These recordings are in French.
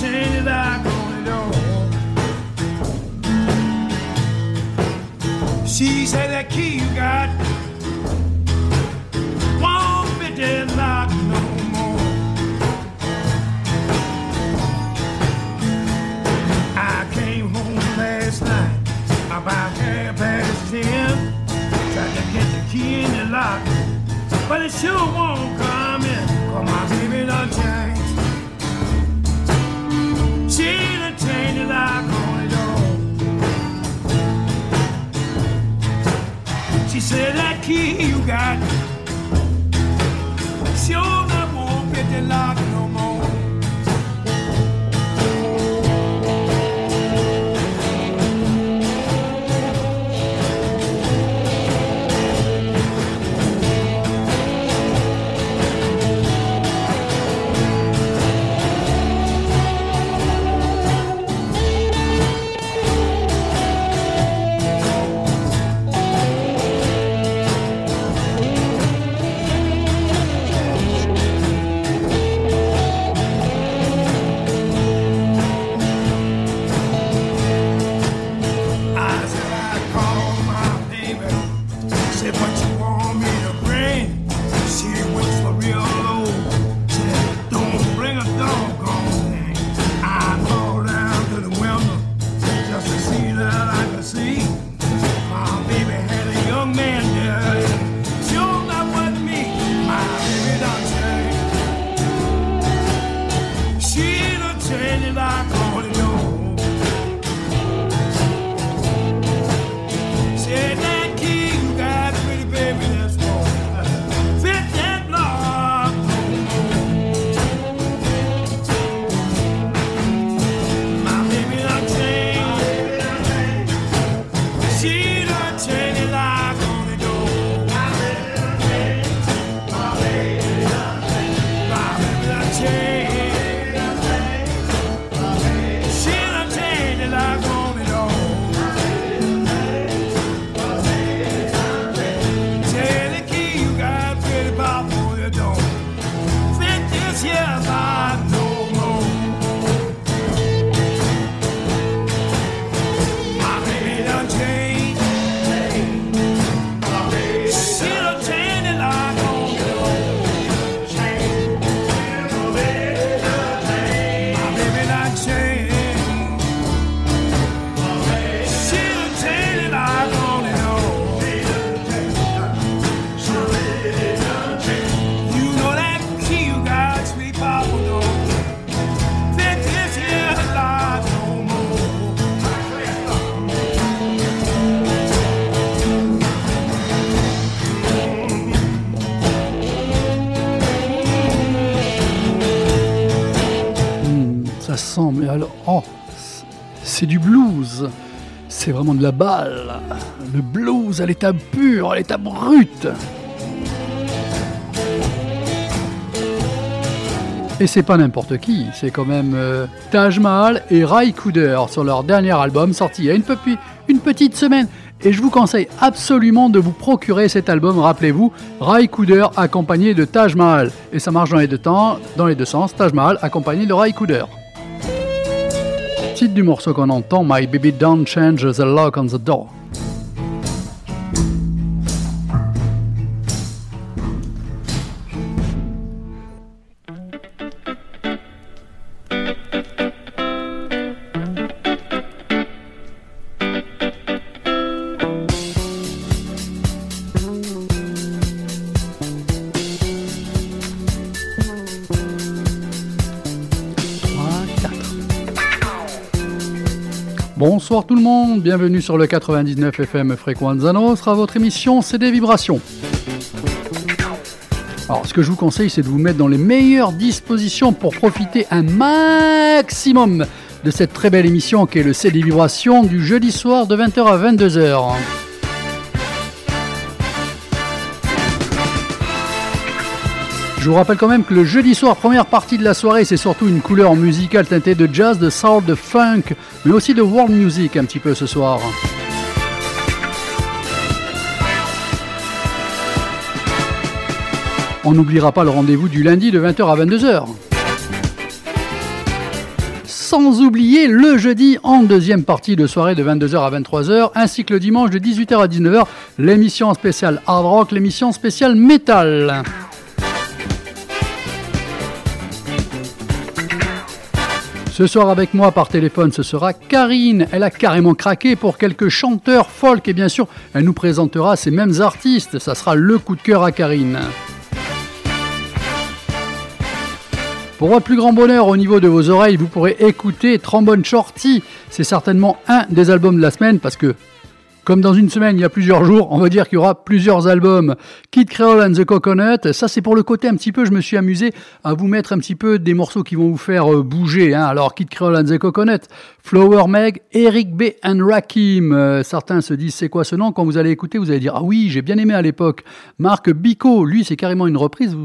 change the lock on door. She said that key you got won't be that lock no more. I came home last night about half past ten. Tried to get the key in the lock, but it sure won't come She said that key you got sure not won't fit the lock Le blues à l'état pur, à l'état brut. Et c'est pas n'importe qui, c'est quand même euh, Taj Mahal et Rai Cooder sur leur dernier album sorti il y a une, pe- une petite semaine. Et je vous conseille absolument de vous procurer cet album, rappelez-vous, Rai Cooder accompagné de Taj Mahal. Et ça marche dans les deux, temps, dans les deux sens, Taj Mahal accompagné de Rai Cooder. Titre du morceau qu'on entend, My Baby Don't Change the Lock on the Door. Bienvenue sur le 99 FM Frequenza Nostra, votre émission c'est des vibrations. Alors ce que je vous conseille c'est de vous mettre dans les meilleures dispositions pour profiter un maximum de cette très belle émission qui est le CD Vibrations du jeudi soir de 20h à 22h. Je vous rappelle quand même que le jeudi soir, première partie de la soirée, c'est surtout une couleur musicale teintée de jazz, de soul, de funk, mais aussi de world music un petit peu ce soir. On n'oubliera pas le rendez-vous du lundi de 20h à 22h. sans oublier le jeudi en deuxième partie de soirée de 22h à 23h, ainsi que le dimanche de 18h à 19h, l'émission spéciale hard rock, l'émission spéciale metal. Ce soir avec moi par téléphone, ce sera Karine. Elle a carrément craqué pour quelques chanteurs folk et bien sûr, elle nous présentera ces mêmes artistes. Ça sera le coup de cœur à Karine. Pour votre plus grand bonheur au niveau de vos oreilles, vous pourrez écouter Trombone Shorty. C'est certainement un des albums de la semaine parce que comme dans une semaine, il y a plusieurs jours, on va dire qu'il y aura plusieurs albums. Kid Creole and the Coconut, ça c'est pour le côté un petit peu, je me suis amusé à vous mettre un petit peu des morceaux qui vont vous faire euh, bouger. Hein. Alors Kid Creole and the Coconut, Flower Meg, Eric B. and Rakim. Euh, certains se disent c'est quoi ce nom? Quand vous allez écouter, vous allez dire ah oui, j'ai bien aimé à l'époque. Marc Bico, lui c'est carrément une reprise.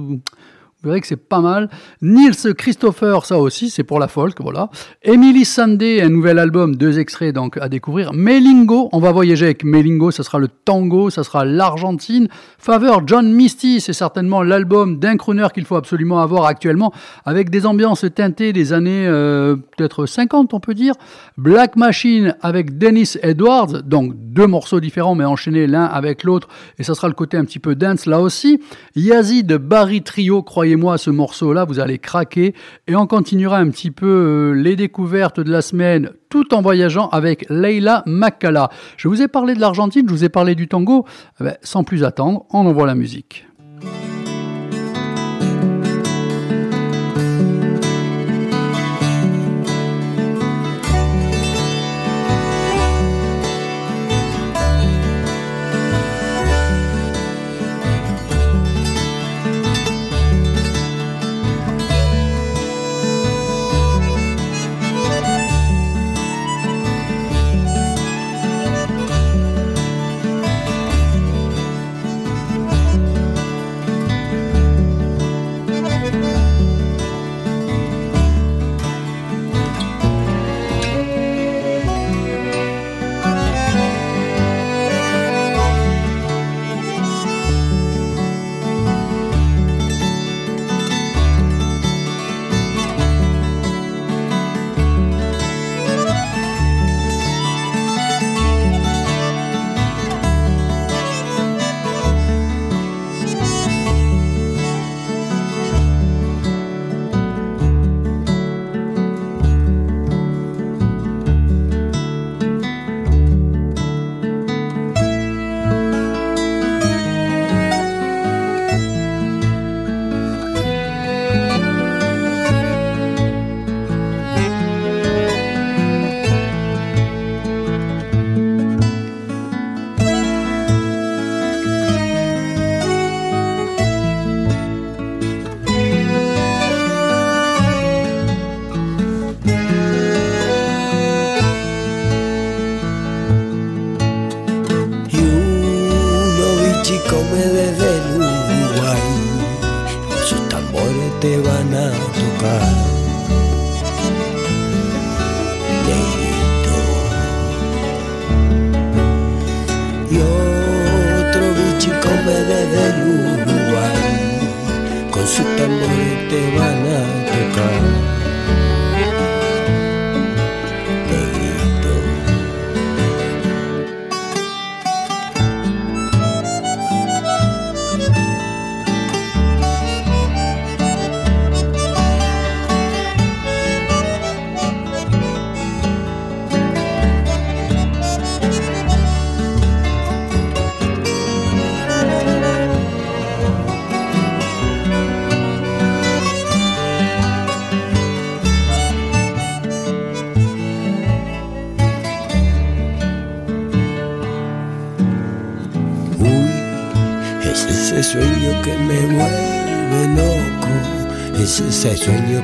Vous verrez que c'est pas mal. Nils Christopher, ça aussi, c'est pour la folk, voilà. Emily Sandé, un nouvel album, deux extraits donc à découvrir. Melingo, on va voyager avec Melingo, ça sera le tango, ça sera l'Argentine. Faveur John Misty, c'est certainement l'album d'un crooner qu'il faut absolument avoir actuellement, avec des ambiances teintées des années euh, peut-être 50, on peut dire. Black Machine avec Dennis Edwards, donc deux morceaux différents mais enchaînés l'un avec l'autre, et ça sera le côté un petit peu dance là aussi. Yazid Barry Trio, croyez moi ce morceau-là, vous allez craquer. Et on continuera un petit peu euh, les découvertes de la semaine tout en voyageant avec Leila Makala. Je vous ai parlé de l'Argentine, je vous ai parlé du tango. Eh ben, sans plus attendre, on envoie la musique.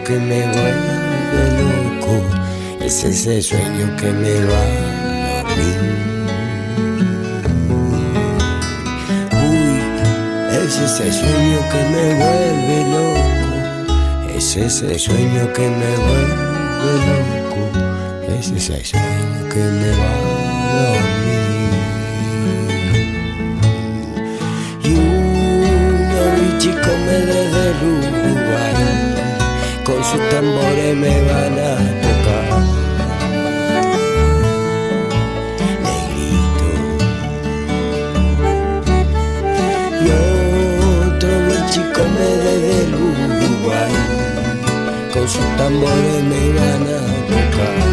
Que me vuelve loco, es ese sueño que me va a dormir. Uy, es ese sueño que me vuelve loco, es ese sueño que me vuelve loco, es ese sueño que me va a dormir. Y un chico me con sus tambores me van a tocar. Negrito. Y otro buen chico me desde del Uruguay, con sus tambores me van a tocar.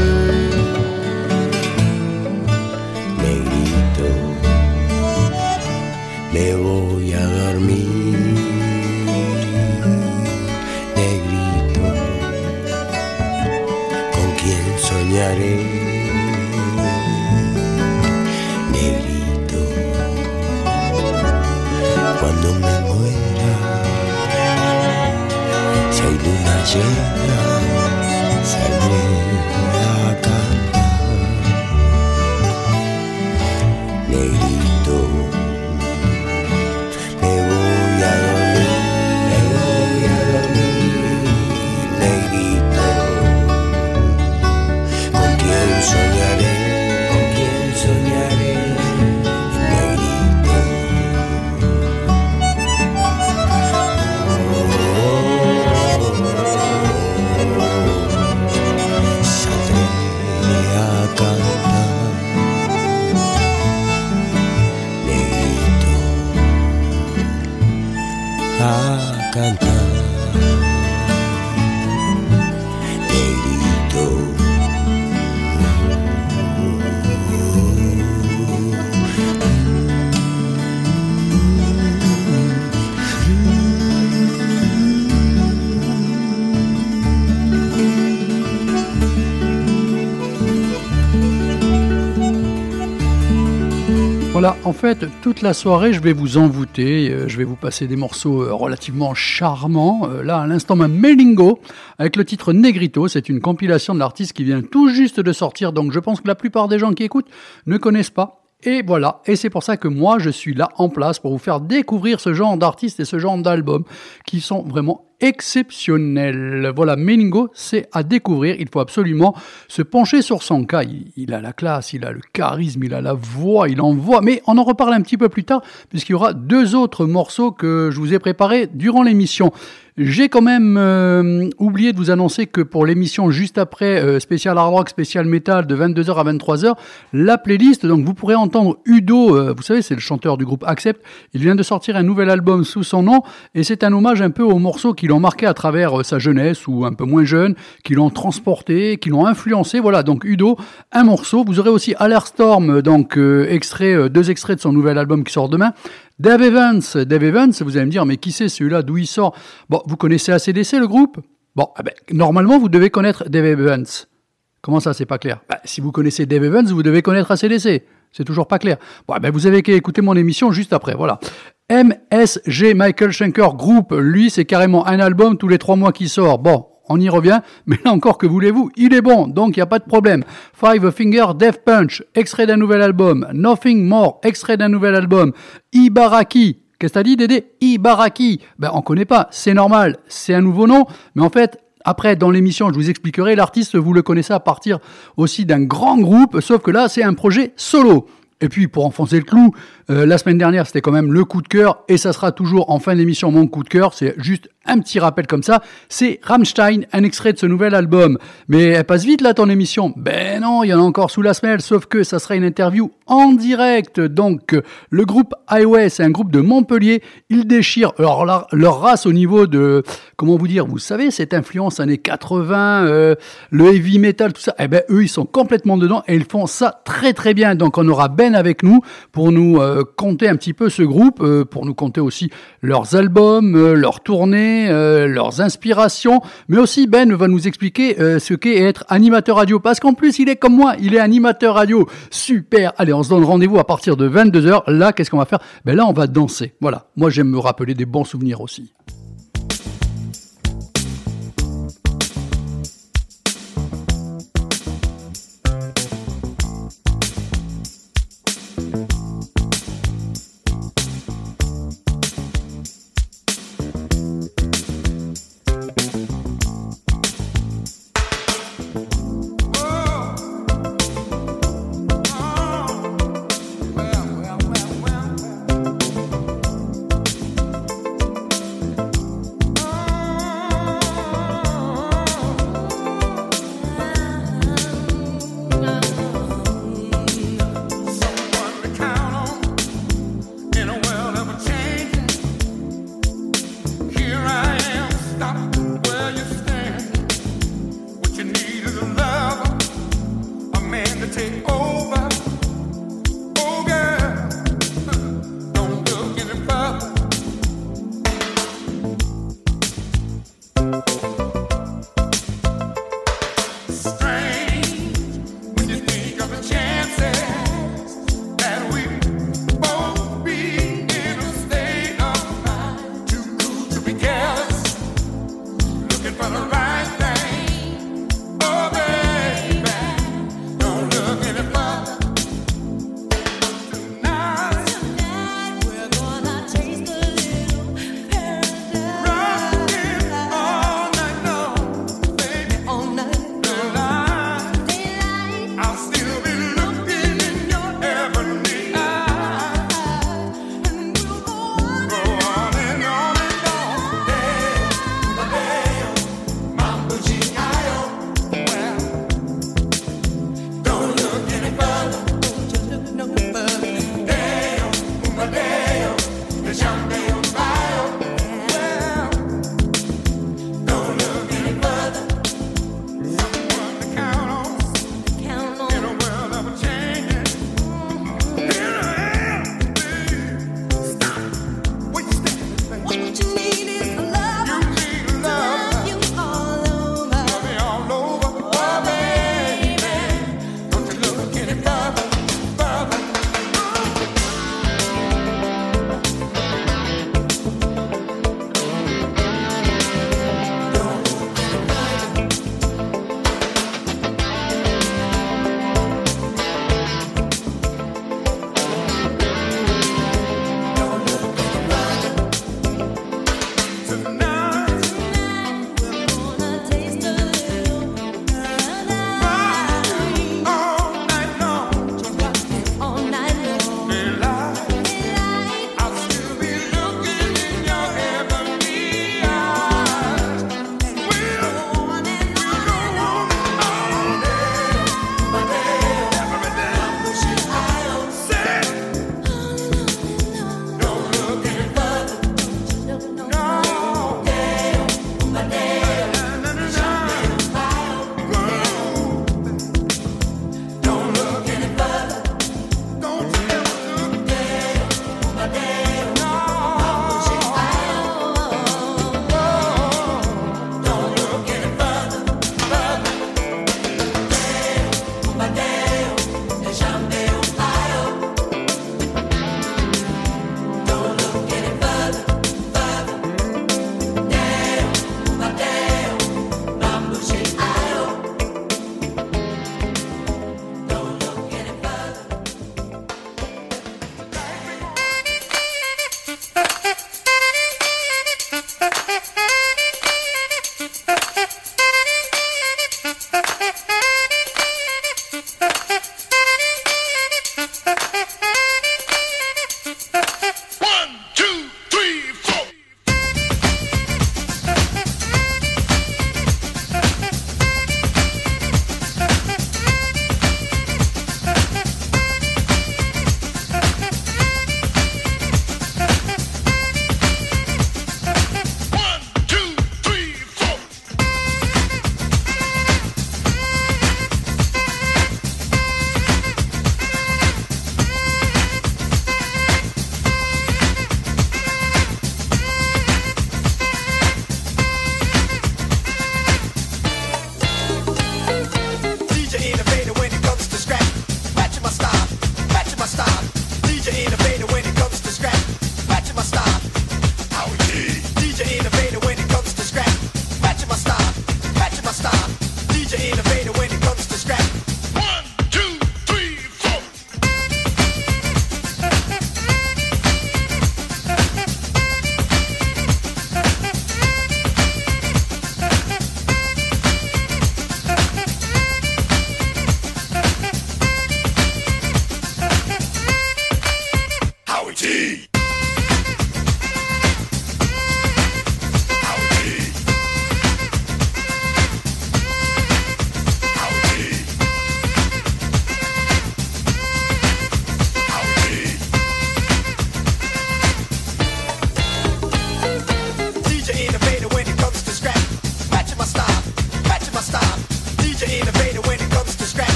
谢了。En fait, toute la soirée, je vais vous envoûter, euh, je vais vous passer des morceaux euh, relativement charmants. Euh, là, à l'instant même, Melingo, avec le titre Negrito, c'est une compilation de l'artiste qui vient tout juste de sortir, donc je pense que la plupart des gens qui écoutent ne connaissent pas. Et voilà, et c'est pour ça que moi je suis là en place pour vous faire découvrir ce genre d'artistes et ce genre d'albums qui sont vraiment exceptionnels. Voilà, Meningo, c'est à découvrir. Il faut absolument se pencher sur son cas. Il, a la classe, il a le charisme, il a la voix, il envoie. Mais on en reparle un petit peu plus tard, puisqu'il y aura deux autres morceaux que je vous ai préparés durant l'émission. J'ai quand même euh, oublié de vous annoncer que pour l'émission juste après, euh, spécial hard rock, spécial metal de 22h à 23h, la playlist, donc vous pourrez entendre Udo, euh, vous savez, c'est le chanteur du groupe Accept, il vient de sortir un nouvel album sous son nom, et c'est un hommage un peu aux morceaux qui l'ont marqué à travers euh, sa jeunesse, ou un peu moins jeune, qui l'ont transporté, qui l'ont influencé, voilà, donc Udo, un morceau, vous aurez aussi Alerstorm, donc euh, extrait, euh, deux extraits de son nouvel album qui sort demain, Dave Evans, Dave Evans, vous allez me dire, mais qui c'est celui-là, d'où il sort? Bon, vous connaissez ACDC, le groupe? Bon, eh ben, normalement, vous devez connaître Dave Evans. Comment ça, c'est pas clair? Bah, Si vous connaissez Dave Evans, vous devez connaître ACDC. C'est toujours pas clair. Bon, eh ben, vous avez qu'à écouter mon émission juste après, voilà. MSG Michael Schenker Group, lui, c'est carrément un album tous les trois mois qui sort. Bon, on y revient, mais là encore, que voulez-vous? Il est bon, donc il n'y a pas de problème. Five Finger Death Punch, extrait d'un nouvel album. Nothing More, extrait d'un nouvel album. Ibaraki, qu'est-ce que t'as dit Dédé? Ibaraki, ben on connaît pas, c'est normal, c'est un nouveau nom, mais en fait, après, dans l'émission, je vous expliquerai, l'artiste, vous le connaissez à partir aussi d'un grand groupe, sauf que là, c'est un projet solo. Et puis, pour enfoncer le clou, euh, la semaine dernière, c'était quand même le coup de cœur, et ça sera toujours en fin d'émission mon coup de cœur. C'est juste un petit rappel comme ça. C'est Rammstein, un extrait de ce nouvel album. Mais elle passe vite là ton émission. Ben non, il y en a encore sous la semelle, sauf que ça sera une interview en direct. Donc, le groupe Highway, c'est un groupe de Montpellier. Ils déchirent leur, leur, leur race au niveau de, comment vous dire, vous savez, cette influence années 80, euh, le heavy metal, tout ça. Eh ben, eux, ils sont complètement dedans et ils font ça très très bien. Donc, on aura Ben avec nous pour nous euh, compter un petit peu ce groupe, euh, pour nous compter aussi leurs albums, euh, leurs tournées, euh, leurs inspirations, mais aussi Ben va nous expliquer euh, ce qu'est être animateur radio, parce qu'en plus il est comme moi, il est animateur radio, super. Allez, on se donne rendez-vous à partir de 22h. Là, qu'est-ce qu'on va faire? Ben là, on va danser. Voilà. Moi, j'aime me rappeler des bons souvenirs aussi.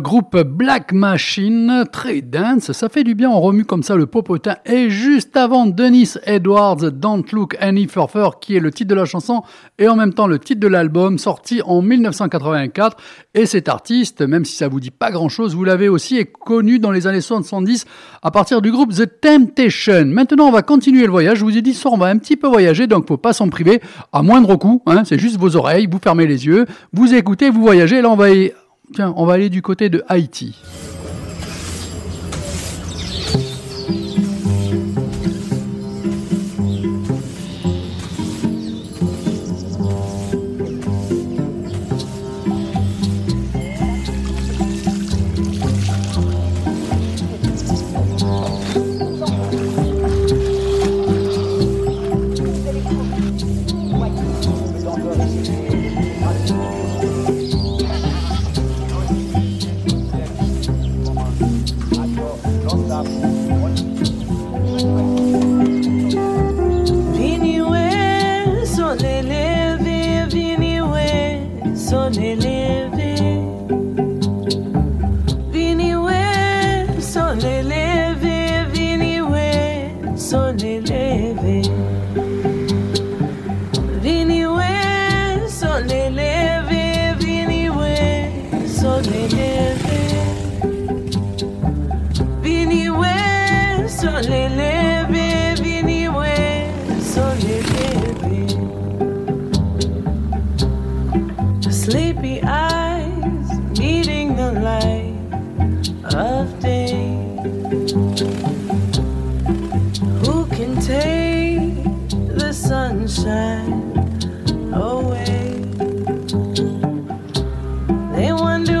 Groupe Black Machine, très dance, ça fait du bien, on remue comme ça le popotin. Et juste avant, Dennis Edwards, Don't Look Any Further, qui est le titre de la chanson et en même temps le titre de l'album, sorti en 1984. Et cet artiste, même si ça vous dit pas grand chose, vous l'avez aussi connu dans les années 70 à partir du groupe The Temptation. Maintenant, on va continuer le voyage. Je vous ai dit, soir, on va un petit peu voyager, donc faut pas s'en priver à moindre coût. Hein, c'est juste vos oreilles, vous fermez les yeux, vous écoutez, vous voyagez. Là, on va y Tiens, on va aller du côté de Haïti. money wonder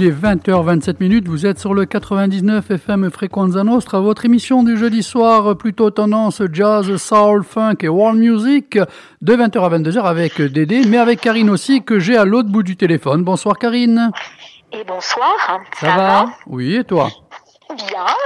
Il est 20h27 minutes, vous êtes sur le 99 FM Frequenza Nostra, votre émission du jeudi soir, plutôt tendance jazz, soul, funk et world music, de 20h à 22h avec Dédé, mais avec Karine aussi, que j'ai à l'autre bout du téléphone. Bonsoir Karine. Et bonsoir. Ça, va? Oui, et toi?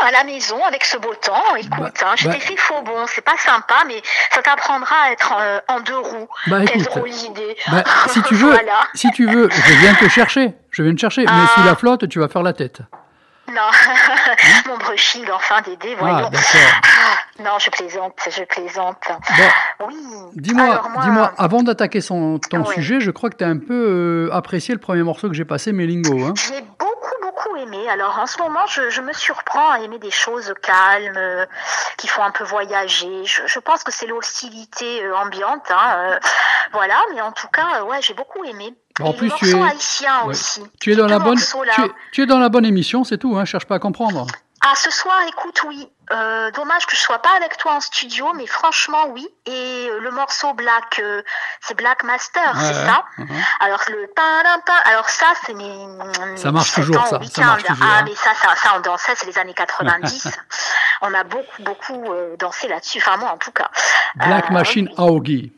À la maison avec ce beau temps. Écoute, Bah, hein, je bah- t'ai fait faux bon, c'est pas sympa, mais ça t'apprendra à être euh, en deux roues. Bah, Quelle écoute, drôle d'idée. Bah, si tu veux, Voilà. si tu veux, je viens te chercher. Je viens te chercher, mais Ah. sous la flotte, tu vas faire la tête. Non, mon brushing, enfin, Dédé, Ah, voyons. Ah, non, je plaisante, je plaisante. Bon, Oui. dis-moi, dis-moi, avant d'attaquer ton sujet, je crois que tu as un peu euh, apprécié le premier morceau que j'ai passé, Melingo. Hein J'ai beaucoup, beaucoup aimé. Alors en ce moment, je, je me surprends à aimer des choses calmes, euh, qui font un peu voyager. Je, je pense que c'est l'hostilité euh, ambiante. Hein, euh, voilà, mais en tout cas, ouais, j'ai beaucoup aimé. En Et plus, tu es- Ouais. aussi. tu es dans la Deux bonne, morceaux, là. tu es, tu es dans la bonne émission, c'est tout. Hein, cherche pas à comprendre. Ah, ce soir, écoute, oui. Euh, dommage que je sois pas avec toi en studio, mais franchement, oui. Et le morceau Black, euh, c'est Black Master, Ouais, c'est ouais. ça Mhm. Alors le alors ça, c'est mes, Ça marche 17 toujours, ans ça. Ça marche toujours, Ah, hein. mais ça, ça, ça, on dansait, c'est les années 90. on a beaucoup, beaucoup euh, dansé là-dessus. Enfin, moi, en tout cas. Black Euh, Machine Aogi.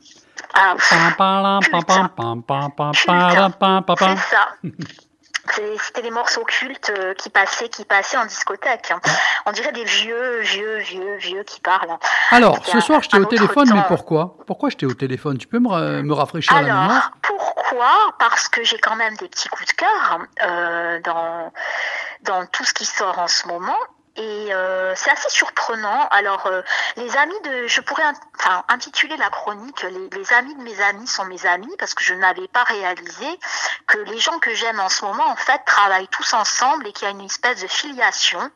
Ah, pff, Pam, pam, pam, pam, pam, pam, pam, pam, pam, pam, C'était des morceaux cultes euh, qui passaient, qui passaient en discothèque. hein. On dirait des vieux, vieux, vieux, vieux qui parlent. Alors, C'était ce un- soir, je t'ai au téléphone, mais pourquoi? Pourquoi je t'ai au téléphone? Tu peux me, me rafraîchir la mémoire? Alors, pourquoi? Parce que j'ai quand même des petits coups de cœur euh, dans dans tout ce qui sort en ce moment. Et euh, c'est assez surprenant. Alors, euh, les amis de, je pourrais enfin, intituler la chronique les, les amis de mes amis sont mes amis parce que je n'avais pas réalisé que les gens que j'aime en ce moment, en fait, travaillent tous ensemble et qu'il y a une espèce de filiation.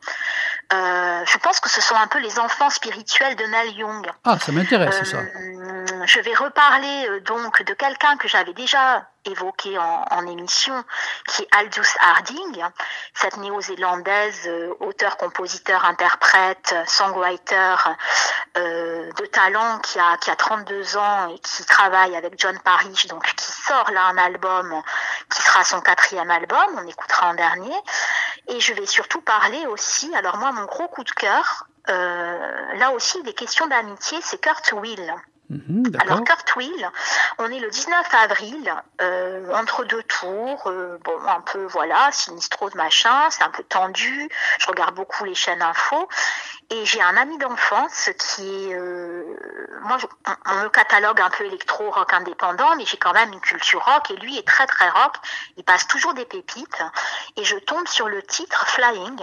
Euh, je pense que ce sont un peu les enfants spirituels de Neil Young. Ah, ça m'intéresse ça. Euh, je vais reparler euh, donc de quelqu'un que j'avais déjà évoqué en, en émission, qui est Aldous Harding, cette néo-zélandaise, euh, auteur, compositeur, interprète, songwriter euh, de talent qui a, qui a 32 ans et qui travaille avec John Parrish, donc qui sort là un album qui sera son quatrième album, on écoutera en dernier. Et je vais surtout parler aussi, alors moi mon gros coup de cœur, euh, là aussi il est question d'amitié, c'est Kurt Will. Mhm, Alors Will, on est le 19 avril, euh, entre deux tours, euh, bon un peu voilà, sinistrose machin, c'est un peu tendu, je regarde beaucoup les chaînes info, et j'ai un ami d'enfance qui est, euh, moi on, me catalogue un peu électro rock indépendant, mais j'ai quand même une culture rock, et lui est très très rock, il passe toujours des pépites, et je tombe sur le titre Flying,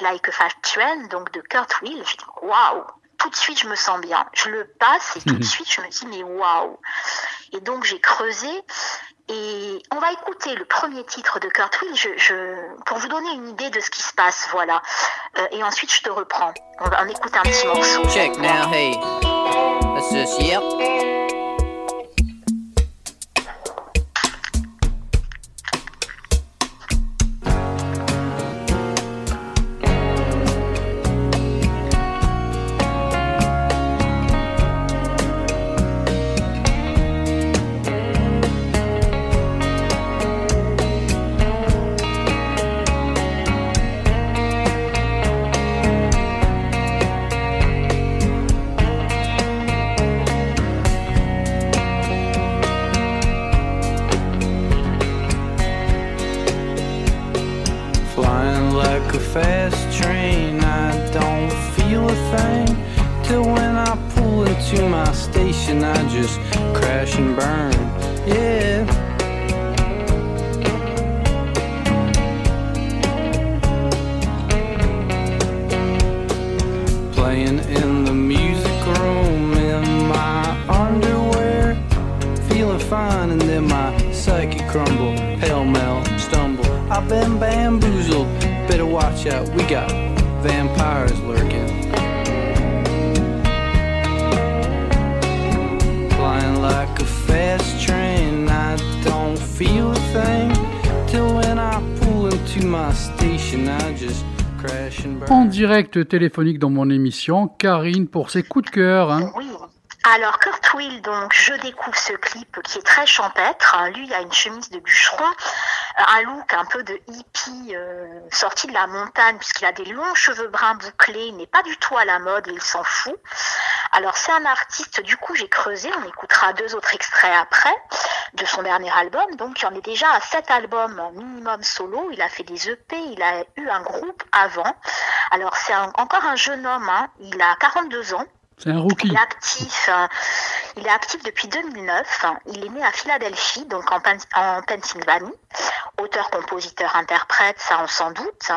Like a Fast Train, donc de Will, je dis waouh tout de suite je me sens bien. Je le passe et tout de suite je me dis mais waouh. Et donc j'ai creusé et on va écouter le premier titre de Kurt Will je, je- pour vous donner une idée de ce qui se passe, voilà. Euh, et ensuite je te reprends. On va en écouter un petit morceau. Check now, hey. That's just, yep. Watch out, we got vampires lurking. Flying like a fast train, I don't feel a thing. Till when I pull into my station, I just crash and burn. En direct téléphonique dans mon émission, Karine pour ses coups de cœur. hein. Oui. Alors Kurt Will, donc je découvre ce clip qui est très champêtre. Lui, il a une chemise de bûcheron, un look un peu de hippie euh, sorti de la montagne puisqu'il a des longs cheveux bruns bouclés. Il n'est pas du tout à la mode et il s'en fout. Alors c'est un artiste. Du coup, j'ai creusé. On écoutera deux autres extraits après de son dernier album. Donc il en est déjà à sept albums minimum solo. Il a fait des EP. Il a eu un groupe avant. Alors c'est encore un jeune homme. hein. Il a 42 ans. Il est actif, euh, il est actif depuis 2009. Il est né à Philadelphie, donc en, Pen- en Pennsylvanie. Auteur, compositeur, interprète, ça on s'en doute.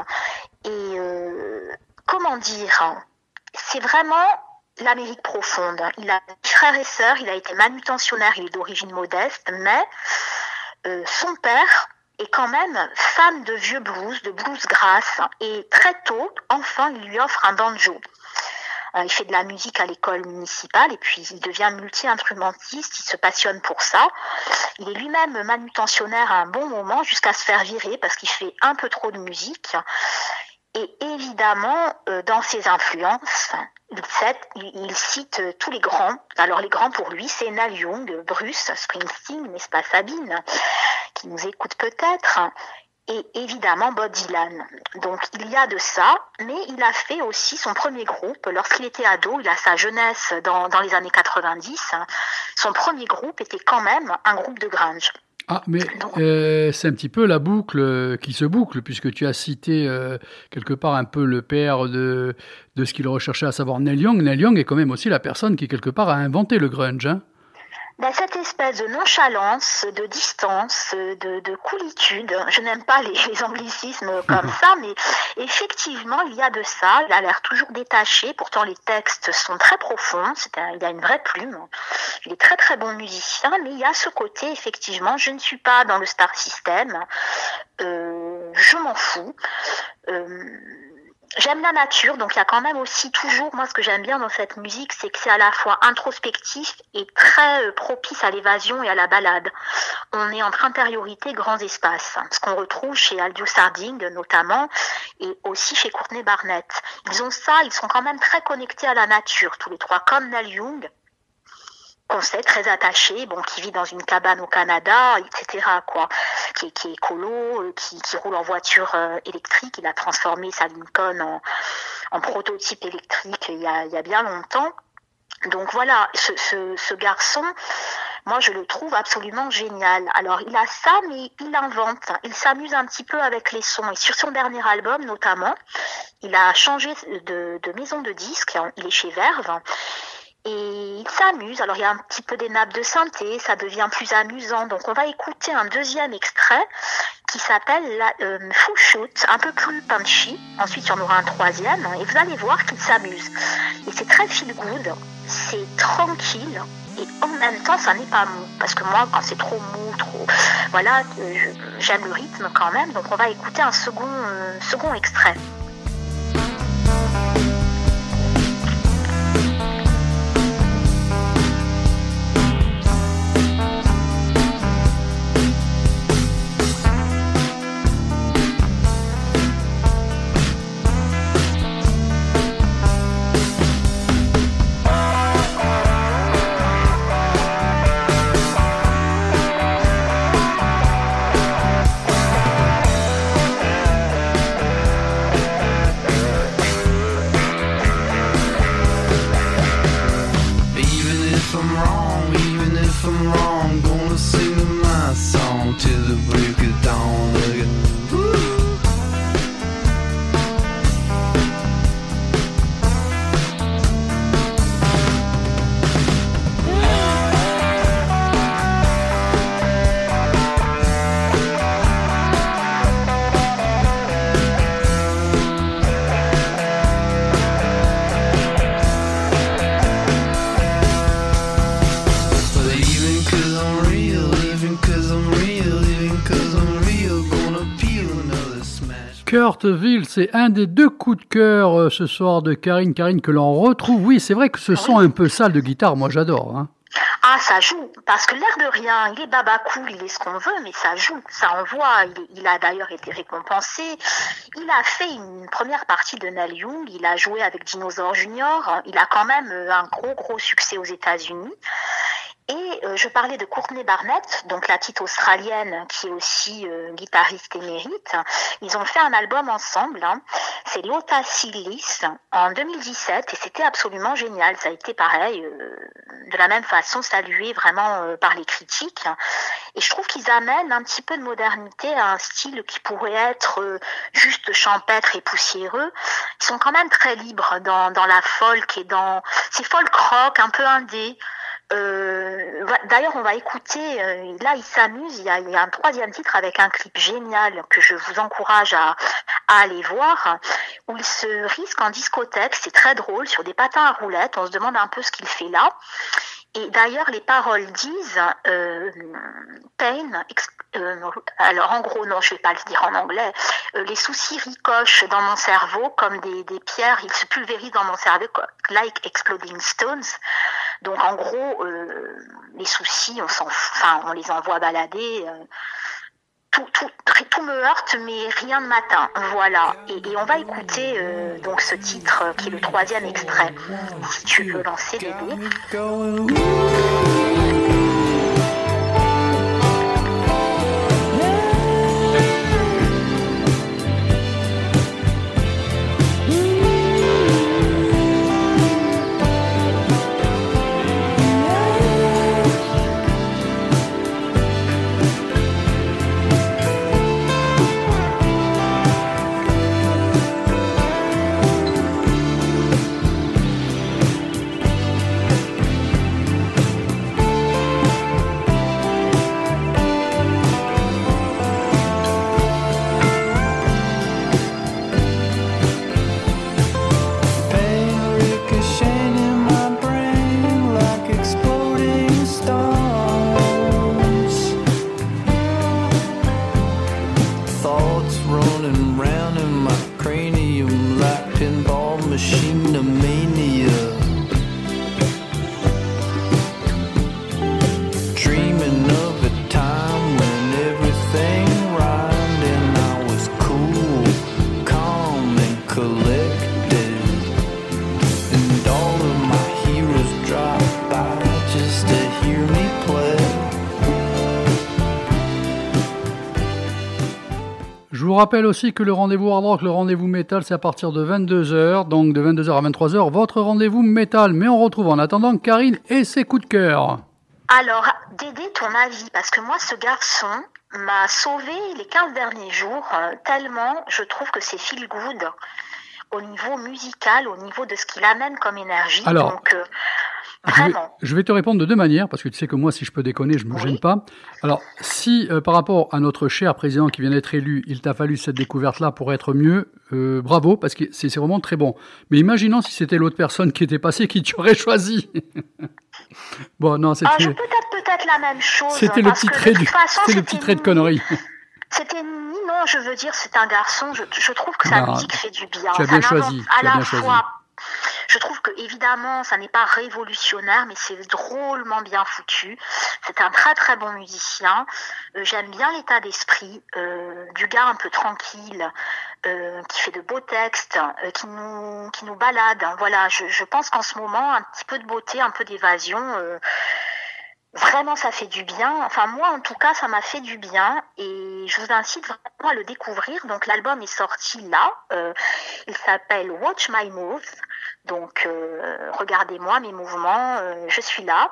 Et euh, comment dire, c'est vraiment l'Amérique profonde. Il a des frères et sœurs, il a été manutentionnaire, il est d'origine modeste, mais euh, son père est quand même fan de vieux blues, de blues grass, et très tôt, enfin, il lui offre un banjo. Il fait de la musique à l'école municipale et puis il devient multi-instrumentiste, il se passionne pour ça. Il est lui-même manutentionnaire à un bon moment jusqu'à se faire virer parce qu'il fait un peu trop de musique. Et évidemment, euh, dans ses influences, il cite, euh, tous les grands. Alors les grands pour lui, c'est Neil Young, Bruce Springsteen, n'est-ce pas Sabine, qui nous écoute peut-être et évidemment Bob Dylan. Donc il y a de ça, mais il a fait aussi son premier groupe lorsqu'il était ado, il a sa jeunesse dans, dans les années 90. Son premier groupe était quand même un groupe de grunge. Ah, mais euh, c'est un petit peu la boucle euh, qui se boucle, puisque tu as cité euh, quelque part un peu le père de, de ce qu'il recherchait, à savoir Neil Young. Neil Young est quand même aussi la personne qui, quelque part, a inventé le grunge. hein. Ben, cette espèce de nonchalance, de distance, de, de coolitude, je n'aime pas les, les anglicismes comme ça, mais effectivement, il y a de ça. Il a l'air toujours détaché, pourtant les textes sont très profonds, un- il a une vraie plume. Il est très très bon musicien, mais il y a ce côté, effectivement, je ne suis pas dans le star system, euh, je m'en fous. Euh, J'aime la nature, donc il y a quand même aussi toujours, moi ce que j'aime bien dans cette musique, c'est que c'est à la fois introspectif et très euh, propice à l'évasion et à la balade. On est entre intériorité grands espaces, ce qu'on retrouve chez Aldous Harding notamment, et aussi chez Courtney Barnett. Ils ont ça, ils sont quand même très connectés à la nature, tous les trois, comme Neil Young, qu'on sait très attaché, bon, qui vit dans une cabane au Canada, etc. quoi, qui qui est écolo, euh, qui, qui roule en voiture euh, électrique. Il a transformé sa Lincoln en, en prototype électrique il y a, il y a bien longtemps. Donc voilà, ce, ce, ce garçon, moi je le trouve absolument génial. Alors il a ça, mais il invente, il s'amuse un petit peu avec les sons. Et sur son dernier album notamment, il a changé de, de maison de disque, il est chez Verve. Et il s'amuse. Alors il y a un petit peu des nappes de synthé, ça devient plus amusant. Donc on va écouter un deuxième extrait qui s'appelle la, euh, un peu plus punchy. Ensuite il y en aura un troisième et vous allez voir qu'il s'amuse. Et c'est très feel good, c'est tranquille. Et en même temps, ça n'est pas mou. Parce que moi, quand c'est trop mou, trop. Voilà, euh, j'aime le rythme quand même. Donc, on va écouter un second, euh, second extrait. C'est un des deux coups de cœur euh, ce soir de Karine. Karine, que l'on retrouve. Oui, c'est vrai que ce son un peu sale de guitare, moi j'adore. hein. Ah, ça joue, parce que l'air de rien, il est baba cool, il est ce qu'on veut, mais ça joue, ça envoie. Il, il a d'ailleurs été récompensé. Il a fait une première partie de Neil Young, il a joué avec Dinosaur Junior, il a quand même euh, un gros, gros succès aux États-Unis. Et euh, je parlais de Courtney Barnett, donc la petite australienne qui est aussi euh, guitariste émérite. Ils ont fait un album ensemble, hein. c'est Lota Sillis en 2017 et c'était absolument génial. Ça a été pareil, euh, de la même façon salué vraiment euh, par les critiques. Et je trouve qu'ils amènent un petit peu de modernité à un style qui pourrait être euh, juste champêtre et poussiéreux. Ils sont quand même très libres dans, dans la folk et dans... C'est folk rock, un peu indé. Euh, D'ailleurs, on va écouter, euh, là, il s'amuse, il, y a- il y a un troisième titre avec un clip génial que je vous encourage à, à aller voir, où il se risque en discothèque, c'est très drôle, sur des patins à roulettes, on se demande un peu ce qu'il fait là. Et d'ailleurs, les paroles disent euh, pain. euh, alors, en gros, non, je vais pas le dire en anglais. Euh, les soucis ricochent dans mon cerveau comme des, des pierres. Ils se pulvérisent dans mon cerveau like exploding stones. Donc, en gros, euh, les soucis, on s'en, enfin, on les envoie balader. Tout, me heurte, mais rien ne m'atteint. Voilà. Et, on va écouter euh, donc ce titre euh, qui est le troisième extrait. Si tu veux lancer les deux. Vous rappelle aussi que le rendez-vous hard rock, le rendez-vous métal, c'est à partir de 22h, donc de 22h à 23h, votre rendez-vous métal. Mais on retrouve en attendant Karine et ses coups de cœur. Alors, Dédé, ton avis, parce que moi, ce garçon m'a sauvé les 15 derniers jours, euh, tellement je trouve que c'est feel good au niveau musical, au niveau de ce qu'il amène comme énergie. Alors, Donc, euh, Je vais, vraiment. je vais te répondre de deux manières, parce que tu sais que moi, si je peux déconner, je me Oui. gêne pas. Alors, si euh, par rapport à notre cher président qui vient d'être élu, il t'a fallu cette découverte-là pour être mieux, euh, bravo, parce que c'est vraiment très bon. Mais imaginons si c'était l'autre personne qui était passée qui tu aurais choisi. bon, non, Ah, c'était peut-être peut-être la même chose. c'était le petit trait de du, le petit trait de connerie. C'était non, je veux dire, c'est un garçon. Je, je trouve que sa musique fait du bien. tu as bien choisi, À tu as la fois, je trouve que évidemment, ça n'est pas révolutionnaire, mais c'est drôlement bien foutu. C'est un très très bon musicien. Euh, J'aime bien l'état d'esprit euh, du gars un peu tranquille. euh, qui fait de beaux textes, qui nous balade. Voilà, je, pense qu'en ce moment, un petit peu de beauté, un peu d'évasion, Vraiment, ça fait du bien. Enfin, moi, en tout cas, ça m'a fait du bien et je vous incite vraiment à le découvrir. Donc, l'album est sorti là. Euh, il s'appelle Watch My Moves. Donc, euh, regardez-moi mes mouvements. euh, je suis là.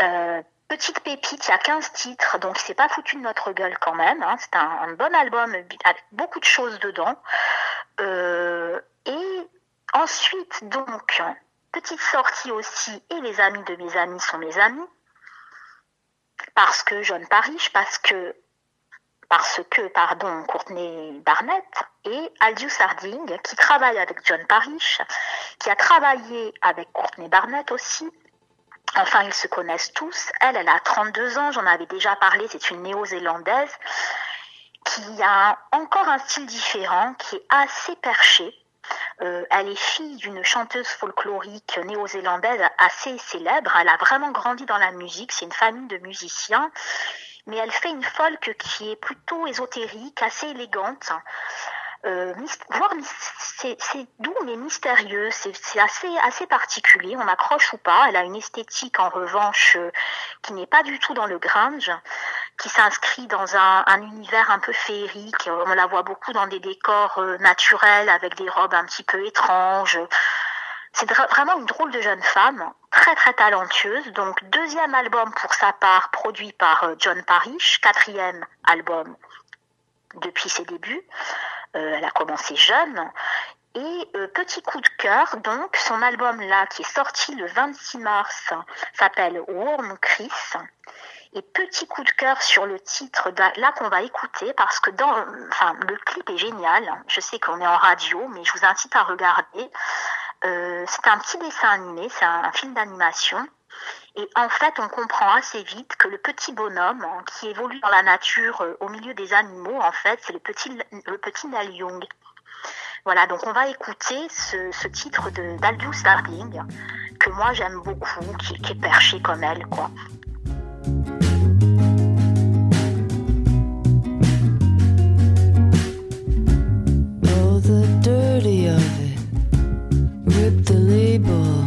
Euh, petite pépite, il y a 15 titres, donc il s'est pas foutu de notre gueule quand même. hein. C'est un, un bon album avec beaucoup de choses dedans. Euh, et ensuite, donc, petite sortie aussi, et les amis de mes amis sont mes amis parce que John Parrish, parce que parce pardon Courtney Barnett et Aldous Harding qui travaille avec John Parrish, qui a travaillé avec Courtney Barnett aussi. Enfin, ils se connaissent tous. Elle, elle a 32 ans, j'en avais déjà parlé, c'est une néo-zélandaise qui a encore un style différent, qui est assez perché. Euh, elle est fille d'une chanteuse folklorique néo-zélandaise assez célèbre. Elle a vraiment grandi dans la musique. C'est une famille de musiciens. Mais elle fait une folk qui est plutôt ésotérique, assez élégante. Euh, voire c'est doux mais mystérieux, c'est c'est assez assez particulier, on accroche ou pas. Elle a une esthétique en revanche euh, qui n'est pas du tout dans le grunge, qui s'inscrit dans un, un univers un peu féerique. On la voit beaucoup dans des décors euh, naturels avec des robes un petit peu étranges. C'est vraiment une drôle de jeune femme, très très talentueuse. Donc deuxième album pour sa part, produit par euh, John Parrish, quatrième album depuis ses débuts. Euh, elle a commencé jeune. Et petit coup de cœur, donc, son album là, qui est sorti le 26 mars, s'appelle Warm Chris. Et petit coup de cœur sur le titre d'a- là qu'on va écouter parce que dans, enfin, le clip est génial. Je sais qu'on est en radio, mais je vous incite à regarder. Euh, c'est un petit dessin animé, c'est un, film d'animation. Et en fait, on comprend assez vite que le petit bonhomme hein, qui évolue dans la nature euh, au milieu des animaux, en fait, c'est le petit, le petit Young. Voilà, donc on va écouter ce, ce titre de d'Aldous Darling que moi j'aime beaucoup, qui, qui est perché comme elle, quoi. table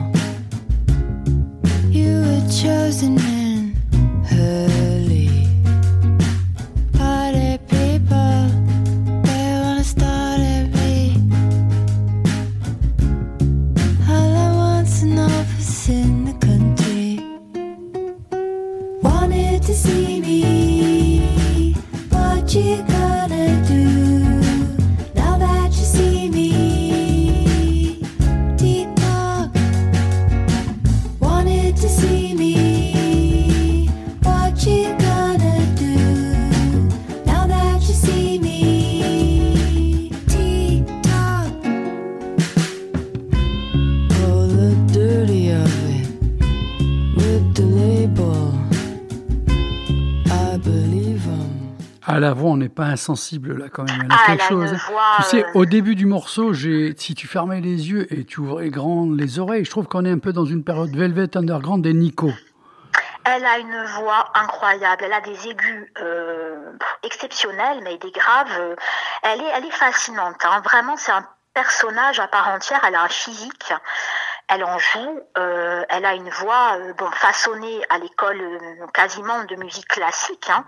insensible là quand même. Il y en a Ah, quelque chose. voix, tu sais, au début du morceau, j'ai, si tu fermais les yeux et tu ouvrais grand les oreilles, je trouve qu'on est un peu dans une période Velvet Underground des Nico. Elle a une voix incroyable. Elle a des aigus euh, exceptionnels, mais des graves. euh, elle est, elle est fascinante. hein. Vraiment, c'est un personnage à part entière. Elle a un physique. Elle en joue. euh, elle a une voix euh, bon façonnée à l'école euh, quasiment de musique classique. hein.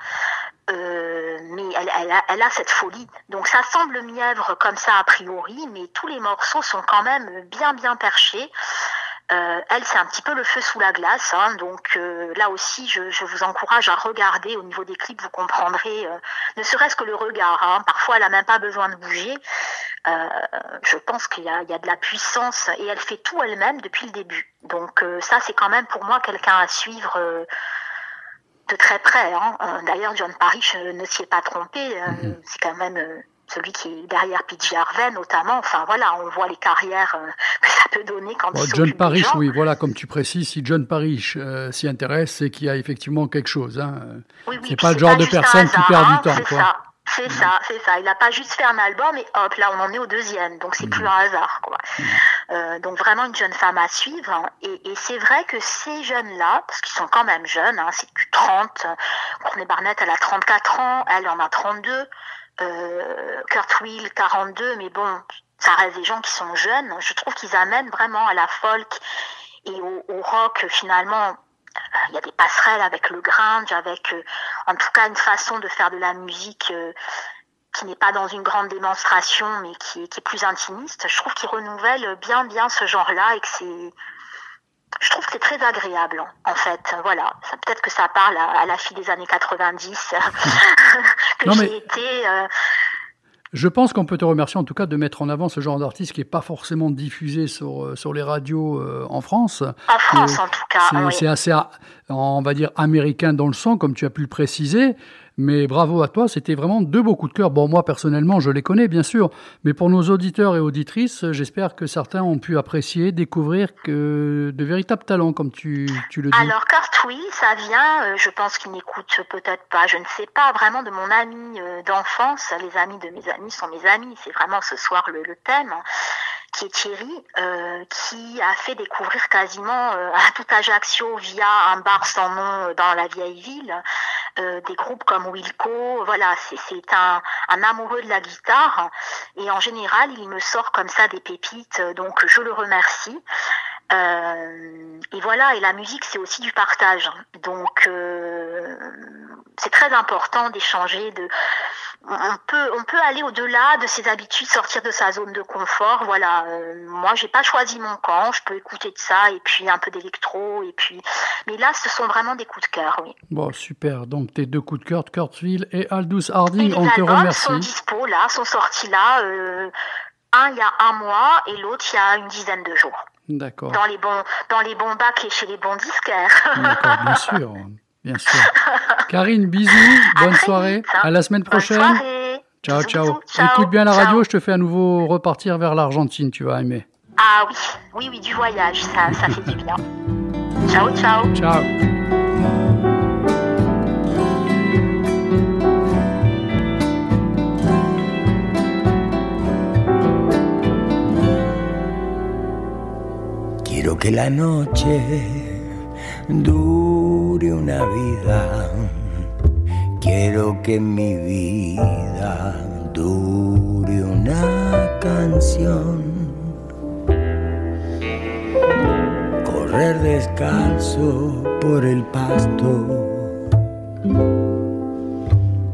Euh, mais elle, elle a, elle a cette folie. Donc ça semble mièvre comme ça a priori, mais tous les morceaux sont quand même bien bien perchés. Euh, elle, c'est un petit peu le feu sous la glace. hein, donc euh, là aussi, je, je vous encourage à regarder au niveau des clips. Vous comprendrez, euh, ne serait-ce que le regard. hein, parfois, elle a même pas besoin de bouger. Euh, je pense qu'il y y a de la puissance et elle fait tout elle-même depuis le début. Donc ça, c'est quand même pour moi quelqu'un à suivre. De très près. Hein. Euh, D'ailleurs, John Parrish euh, ne s'y est pas trompé. euh, C'est quand même celui qui est derrière PJ Harvey, notamment. Enfin, voilà, on voit les carrières euh, que ça peut donner quand Bon, ils John Parrish, oui, voilà, comme tu précises, si John Parrish euh, s'y intéresse, c'est qu'il y a effectivement quelque chose. Hein. Oui, oui, c'est pas le genre de personne qui perd hein, du temps, C'est quoi. ça. C'est ça, c'est ça. Il n'a pas juste fait un album et hop, là on en est au deuxième. Donc c'est plus un hasard, quoi. Euh, donc vraiment une jeune femme à suivre. hein. Et, c'est vrai que ces jeunes-là, parce qu'ils sont quand même jeunes, hein, c'est du 30. Courtney Barnett, elle a 34 ans, elle en a 32. Euh, Kurt Will, 42. Mais bon, ça reste des gens qui sont jeunes. Je trouve qu'ils amènent vraiment à la folk et au rock finalement il y a des passerelles avec le grunge, avec euh, en tout cas une façon de faire de la musique euh, qui n'est pas dans une grande démonstration, mais qui est, qui est plus intimiste. Je trouve qu'il renouvelle bien bien ce genre-là et que c'est je trouve que c'est très agréable, en fait. Voilà. Peut-être que ça parle à, à la fille des années 90 que mais- j'ai été. euh, Je pense qu'on peut te remercier en tout cas de mettre en avant ce genre d'artiste qui n'est pas forcément diffusé sur, euh, sur les radios euh, en France. en France, Et en tout cas. C'est oui. assez, on va dire, américain dans le son, comme tu as pu le préciser. Mais bravo à toi, c'était vraiment deux beaux coups de cœur. Bon, moi, personnellement, je les connais, bien sûr. Mais pour nos auditeurs et auditrices, j'espère que certains ont pu apprécier, découvrir que de véritables talents, comme tu, tu le dis. Alors Kurt Will, ça vient, euh, je pense qu'il n'écoute peut-être pas, je ne sais pas, vraiment de mon ami euh, d'enfance. Les amis de mes amis sont mes amis, c'est vraiment ce soir le thème, qui est Thierry, euh, qui a fait découvrir quasiment euh, à tout Ajaccio via un bar sans nom euh, dans la vieille ville, euh, des groupes comme Wilco. Voilà, c'est un, un amoureux de la guitare et en général, il me sort comme ça des pépites, euh, donc je le remercie. Euh, et voilà, et la musique, c'est aussi du partage. Donc, c'est très important d'échanger. De, on peut, on peut aller au-delà de ses habitudes, sortir de sa zone de confort. Voilà, euh, moi, j'ai pas choisi mon camp. Je peux écouter de ça et puis un peu d'électro et puis. Mais là, ce sont vraiment des coups de cœur, oui. Bon, super. Donc, tes deux coups de cœur, Kurtville et Aldous Et Harding, les on te remercie. sont dispo là, sont sortis là. euh, un il y a un mois et l'autre il y a une dizaine de jours. D'accord. Dans les bons, dans les bons bacs et chez les bons disquaires. D'accord, bien sûr. Bien sûr. Karine, bisous. Bonne soirée. vite, hein. À la semaine Bonne prochaine. soirée. Ciao, Bisous, ciao. Écoute bien la ciao. radio, je te fais à nouveau repartir vers l'Argentine, tu vas aimer. Ah oui, oui, oui, du voyage, ça, ça fait du bien. Ciao, ciao. Ciao. Quiero que la noche dure una vida. Quiero que mi vida dure una canción. Correr descalzo por el pasto.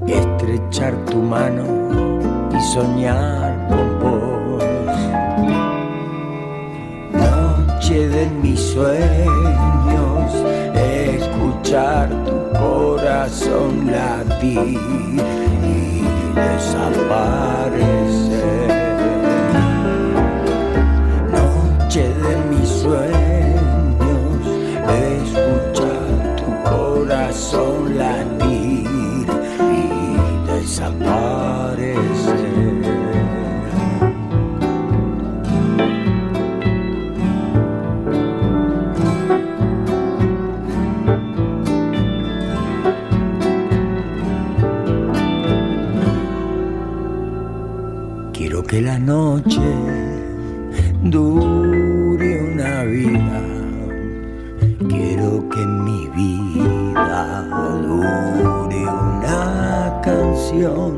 Estrechar tu mano y soñar con vos noche de mis sueños, escuchar tu corazón latir y desaparecer. Noche de mis sueños, escuchar tu corazón latir y desaparecer. Dure una vida. Quiero que mi vida dure una canción.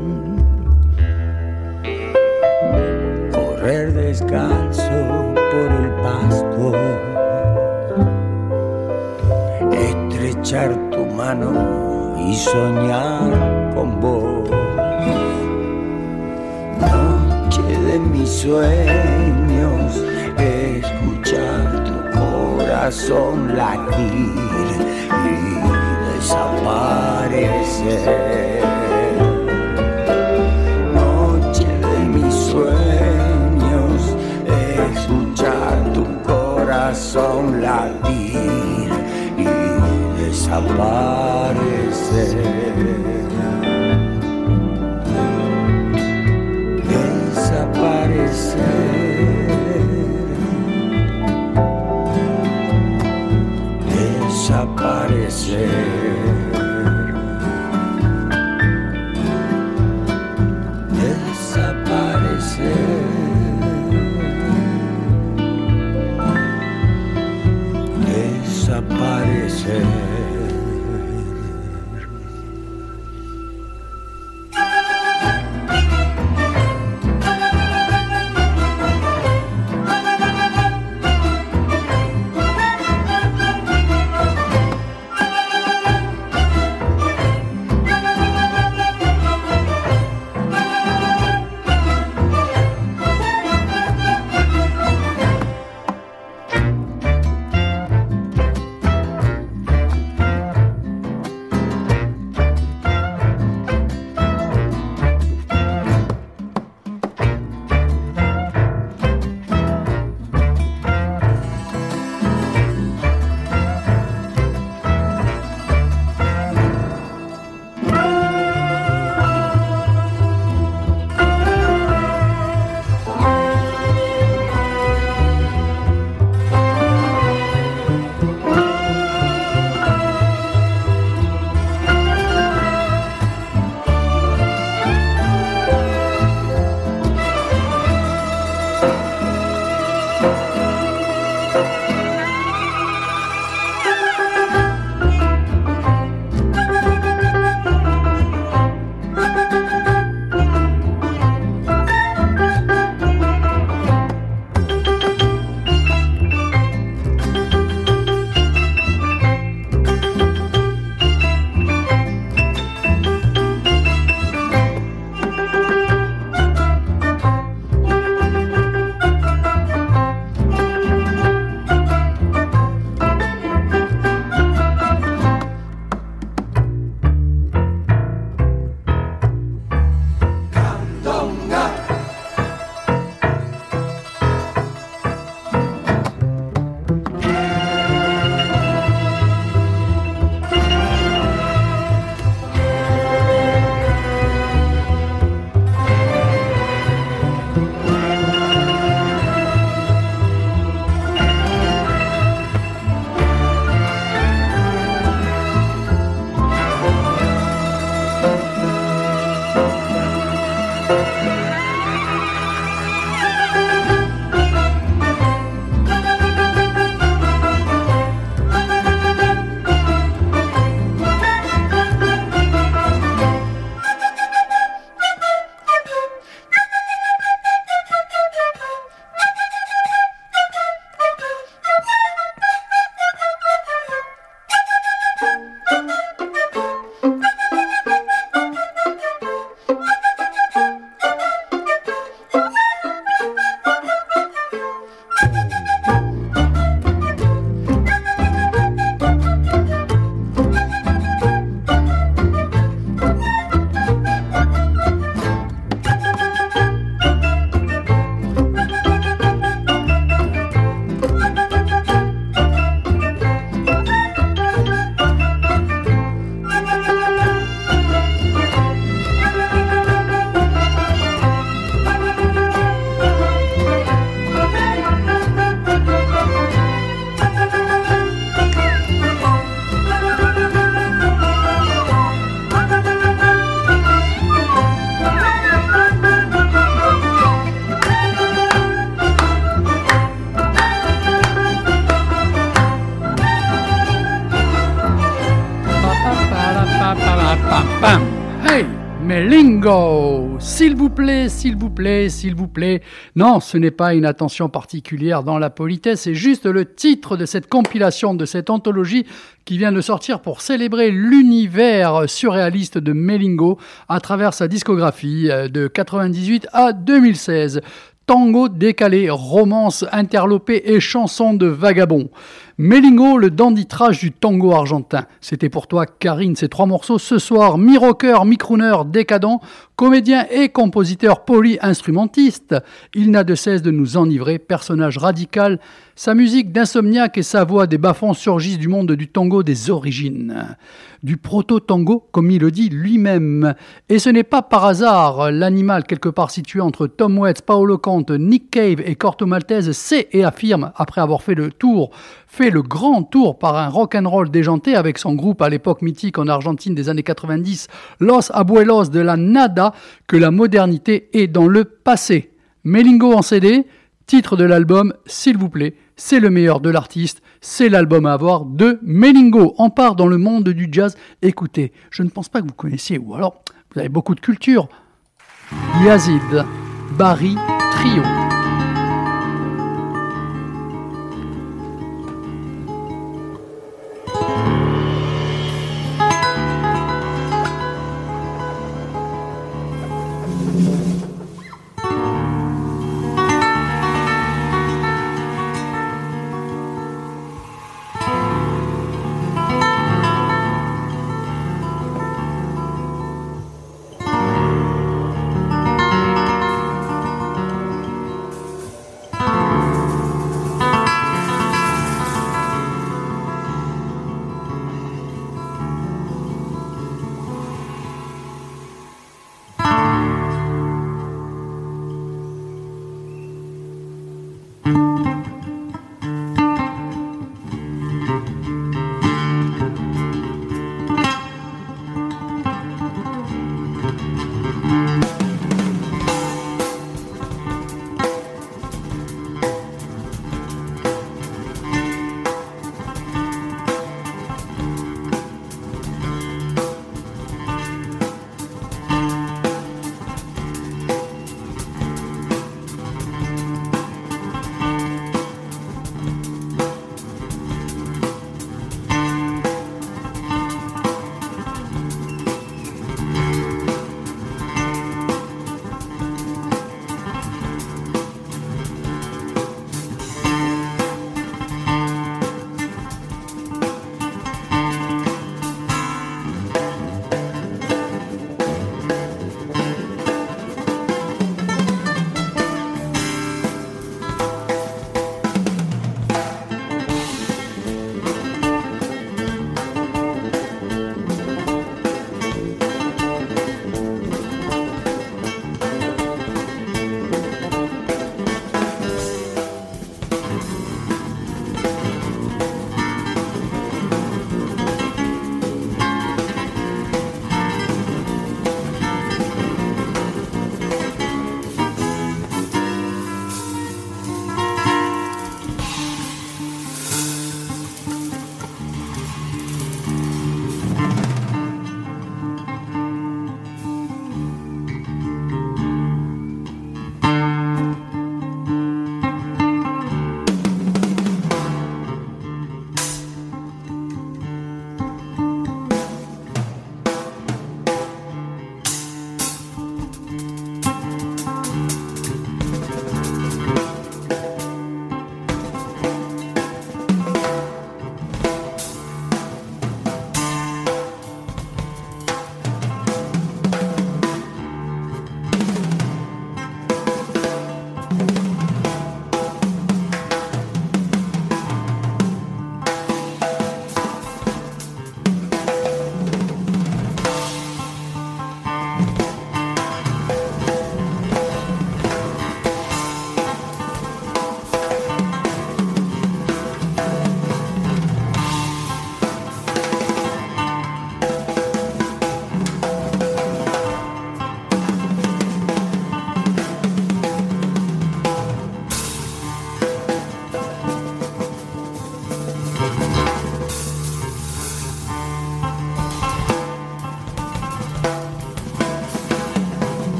Correr descalzo por el pasto. Estrechar tu mano y soñar con vos. De mis sueños, escuchar tu corazón latir y desaparecer. Noche de mis sueños, escuchar tu corazón latir y desaparecer. say plaît, s'il vous plaît, s'il vous plaît. Non, ce n'est pas une attention particulière dans la politesse, c'est juste le titre de cette compilation, de cette anthologie qui vient de sortir pour célébrer l'univers surréaliste de Melingo à travers sa discographie euh, de 98 à 2016. Tango décalé, romance interlopée et chansons de vagabonds. Melingo, le danditrage du tango argentin. C'était pour toi, Karine, ces trois morceaux ce soir. Mi-rocker, mi-crooner, décadent, comédien et compositeur poly-instrumentiste. Il n'a de cesse de nous enivrer, personnage radical. Sa musique d'insomniaque et sa voix des bas-fonds surgissent du monde du tango des origines. Du proto-tango, comme il le dit lui-même. Et ce n'est pas par hasard, l'animal quelque part situé entre Tom Waits, Paolo Conte, Nick Cave et Corto Maltese sait et affirme, après avoir fait le tour fait le grand tour par un rock'n'roll déjanté avec son groupe à l'époque mythique en Argentine des années 90, Los Abuelos de la Nada, que la modernité est dans le passé. Melingo en CD, titre de l'album, s'il vous plaît, c'est le meilleur de l'artiste, c'est l'album à avoir de Melingo. On part dans le monde du jazz. Écoutez, je ne pense pas que vous connaissiez, ou alors vous avez beaucoup de culture. Yazid, Barry, Trio.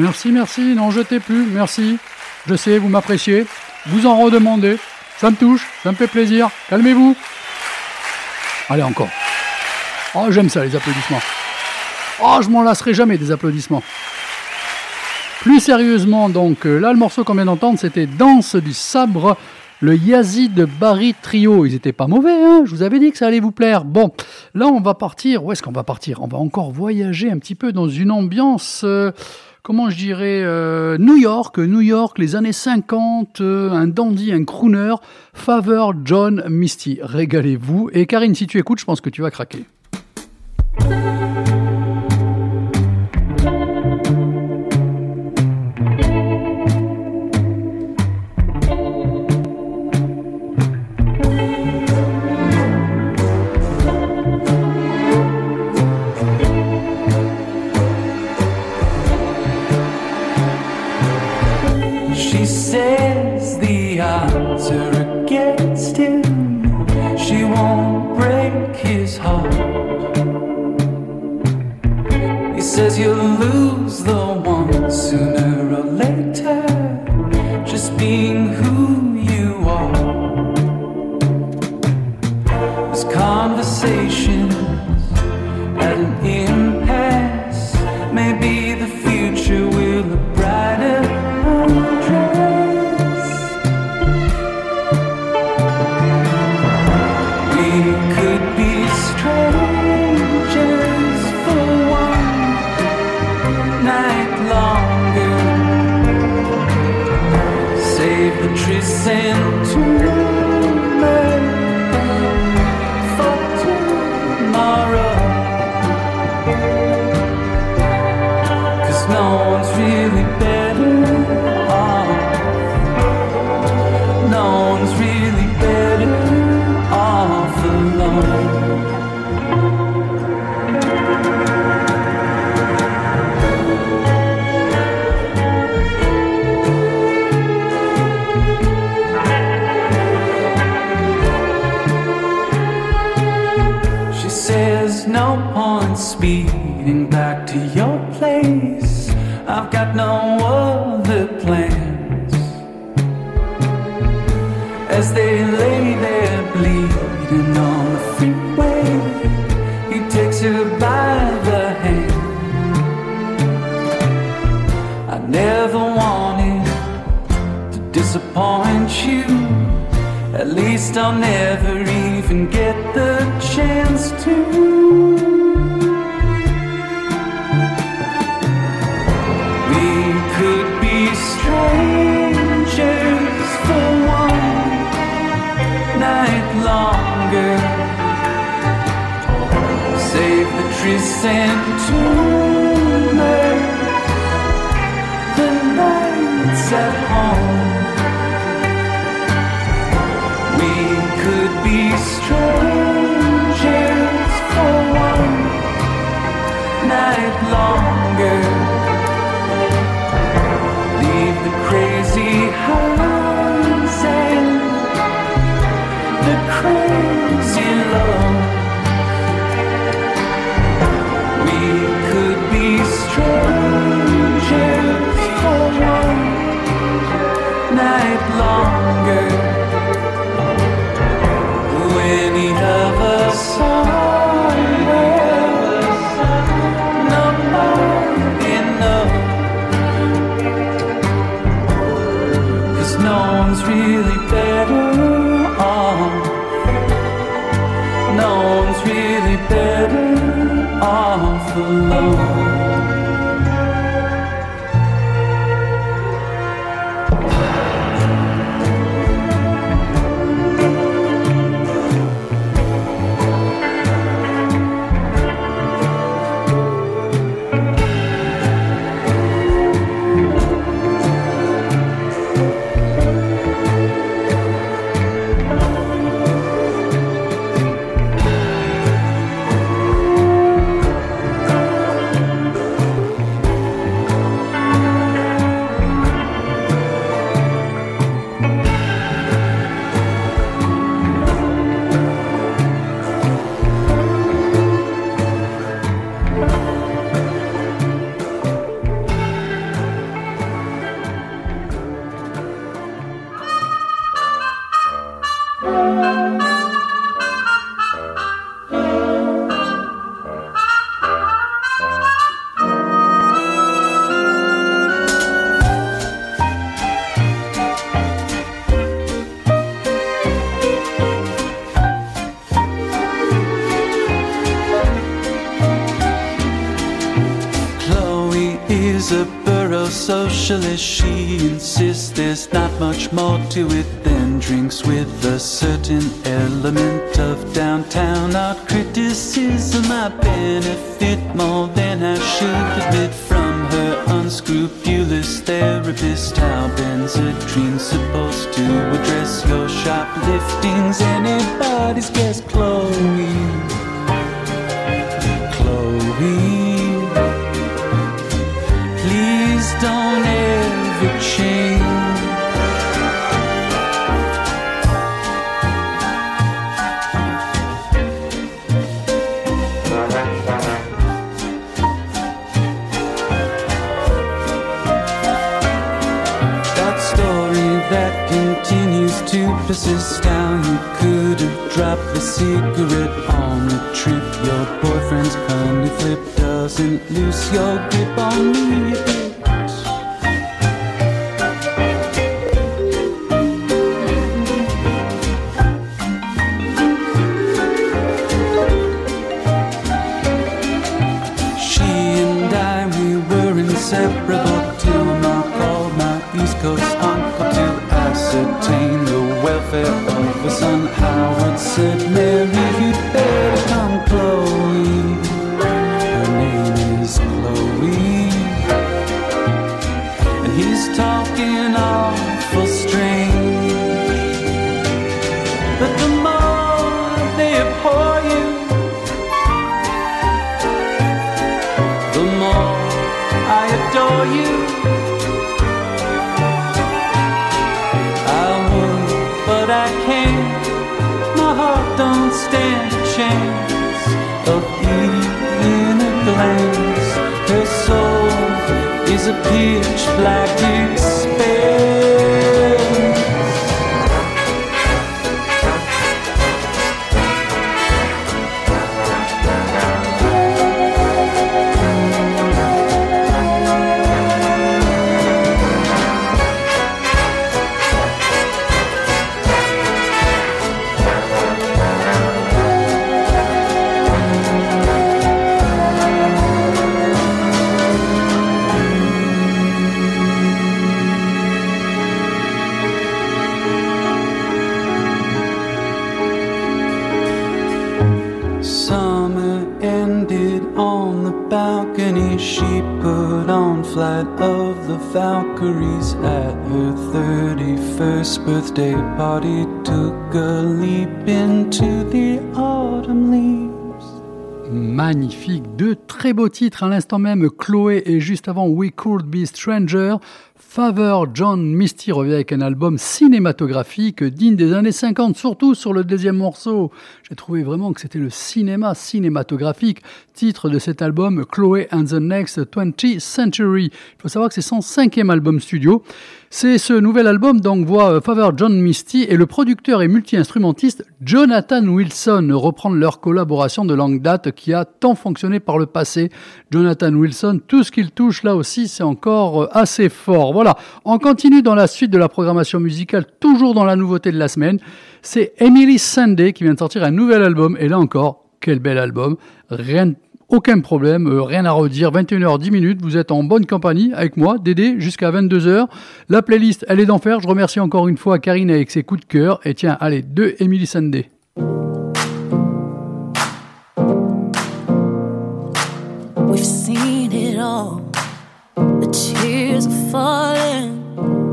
Merci, merci. Non, jetez plus. Merci. Je sais, vous m'appréciez. Vous en redemandez. Ça me touche, ça me fait plaisir. Calmez-vous. Allez, encore. Oh, j'aime ça, les applaudissements. Oh, je m'en lasserai jamais des applaudissements. Plus sérieusement, donc, euh, là, le morceau qu'on vient d'entendre, c'était Danse du sabre, le Yazid Barry Trio. Ils étaient pas mauvais, hein Je vous avais dit que ça allait vous plaire. Bon, là, on va partir. Où est-ce qu'on va partir? On va encore voyager un petit peu dans une ambiance. euh, comment je dirais, euh, New York, New York, les années 50, euh, un dandy, un crooner, Favor John Misty. Régalez-vous. Et Karine, si tu écoutes, je pense que tu vas craquer. To your place. I've got no other plans. As they lay there bleeding on the freeway, he takes her by the hand. I never wanted to disappoint you. At least I'll never even get the chance to. innocent to it than drinks with a certain element of downtown art criticism. I benefit more than I should admit from her unscrupulous therapist. How Benzedrine's supposed to address your shopliftings? Anybody's guess, Chloe. Chloe. Please don't ever change. To persist how you could have dropped the cigarette on the trip. Your boyfriend's kindly flip doesn't lose your grip on me. À l'instant même, Chloé et juste avant We Could Be Stranger. Favor John Misty revient avec un album cinématographique digne des années 50, surtout sur le deuxième morceau. J'ai trouvé vraiment que c'était le cinéma cinématographique, titre de cet album Chloé and the Next 20th Century. Il faut savoir que c'est son cinquième album studio. C'est ce nouvel album donc voit euh, Favor John Misty et le producteur et multi-instrumentiste Jonathan Wilson reprendre leur collaboration de longue date qui a tant fonctionné par le passé. Jonathan Wilson, tout ce qu'il touche là aussi, c'est encore euh, assez fort. Voilà, on continue dans la suite de la programmation musicale, toujours dans la nouveauté de la semaine. C'est Emily Sunday qui vient de sortir un nouvel album et là encore, quel bel album. Rien de aucun problème, euh, rien à redire. 21h, 10 minutes, vous êtes en bonne compagnie avec moi, Dédé, jusqu'à 22h. La playlist, elle est d'enfer. Je remercie encore une fois Karine avec ses coups de cœur. Et tiens, allez, deux Emily Sunday. We've seen it all. The tears are falling,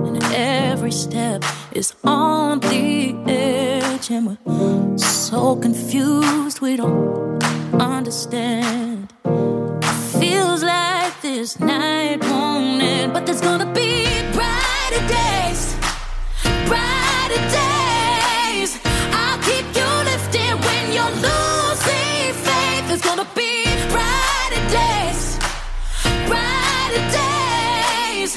and every step is on the edge. And we're so confused, we don't understand. Feels like this night won't end, but there's gonna be brighter days, brighter days. I'll keep you lifted when you're losing faith. There's gonna be brighter days, brighter days.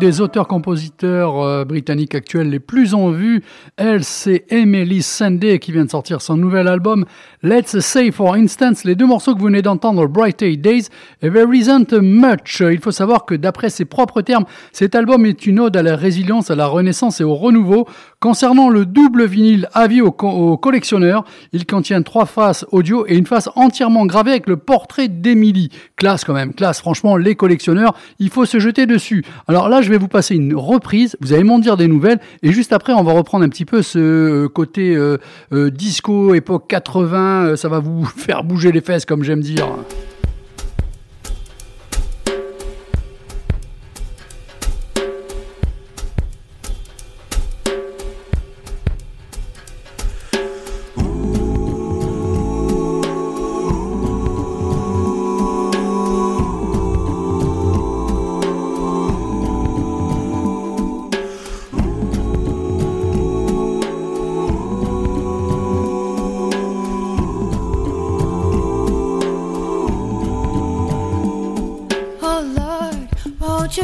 des auteurs-compositeurs euh, britanniques actuels les plus en vue elle, c'est Emily Sandé qui vient de sortir son nouvel album Let's Say For Instance. Les deux morceaux que vous venez d'entendre, Bright Eight Days et There Isn't Much. Il faut savoir que d'après ses propres termes, cet album est une ode à la résilience, à la renaissance et au renouveau. Concernant le double vinyle avis aux, aux collectionneurs, il contient trois faces audio et une face entièrement gravée avec le portrait d'Emily. Classe quand même, classe. Franchement, les collectionneurs, il faut se jeter dessus. Alors là, je vais vous passer une reprise. Vous allez m'en dire des nouvelles et juste après, on va reprendre un petit peu ce euh, côté euh, euh, disco, époque 80, ça va vous faire bouger les fesses, comme j'aime dire.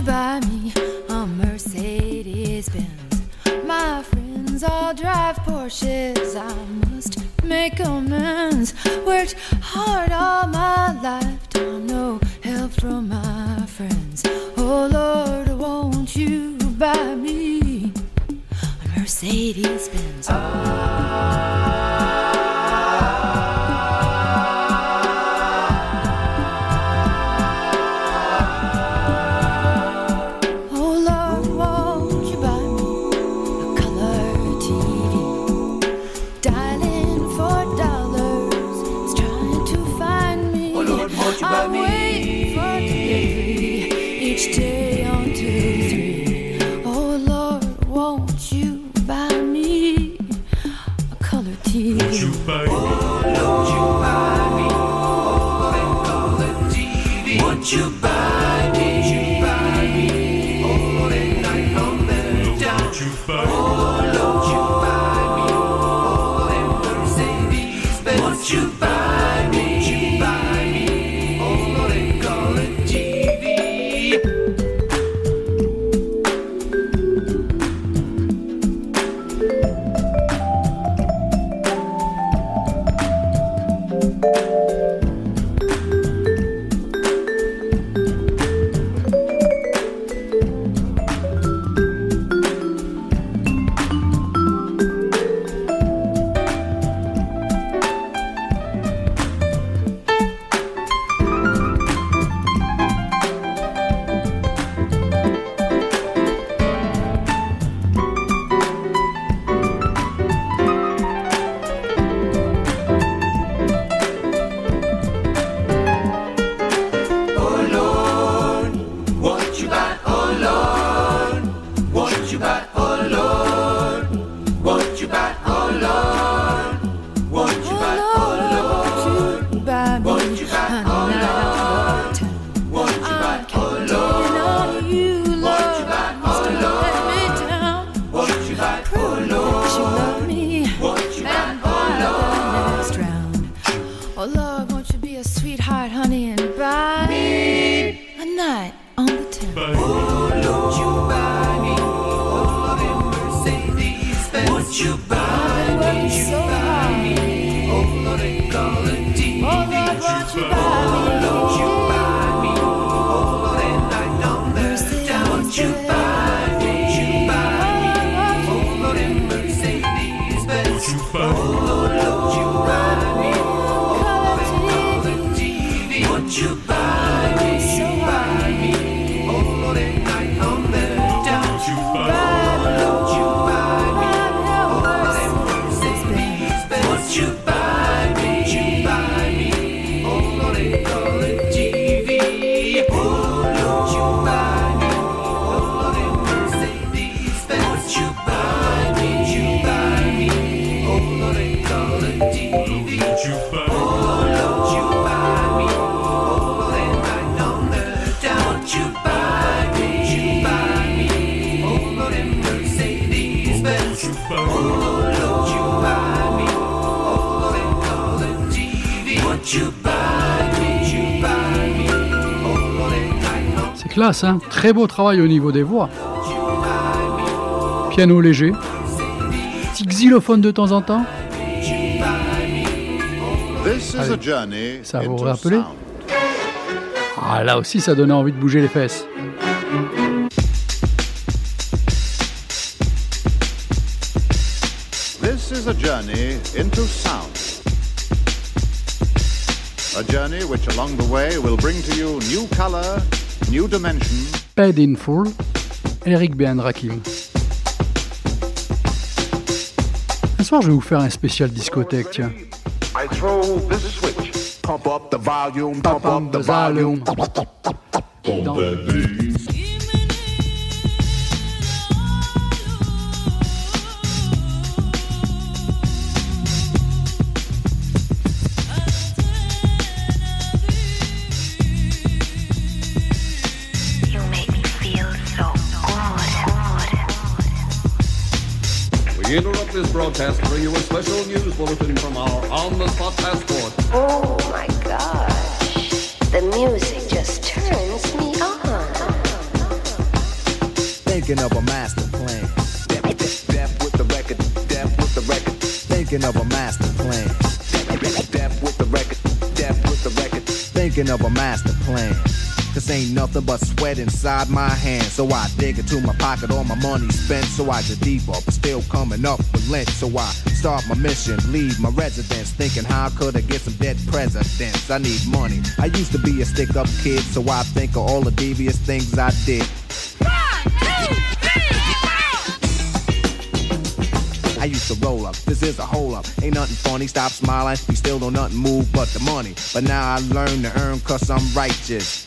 Bye. me. Classe, hein Très beau travail au niveau des voix. Piano léger. Petit xylophone de temps en temps. Allez. Ça vous rappelez. Ah, là aussi, ça donnait envie de bouger les fesses. This is a journey into sound. A journey which along the way will bring to you new color, new dimension, Paid in Full, Eric Ben Rakim. Un soir, je vais vous faire un spécial discothèque, tiens. I throw this switch. Pump up the volume, pump up the volume. volume. Dans- this broadcast to bring you a special news bulletin from our on-the-spot passport. Oh my gosh. The music just turns me on. Thinking of a master plan. Deaf, deaf, deaf with the record. Deaf with the record. Thinking of a master plan. Deaf, deaf, deaf with the record. Deaf with the record. Thinking of a master plan. Cause ain't nothing but sweat inside my hands. So I dig into my pocket, all my money spent. So I get deeper, but still coming up lint. So I start my mission, leave my residence. Thinking how I could I get some dead presidents? I need money. I used to be a stick up kid, so I think of all the devious things I did. I used to roll up. This is a hole up. Ain't nothing funny. Stop smiling. We still don't nothing move but the money. But now I learn to earn cause I'm righteous.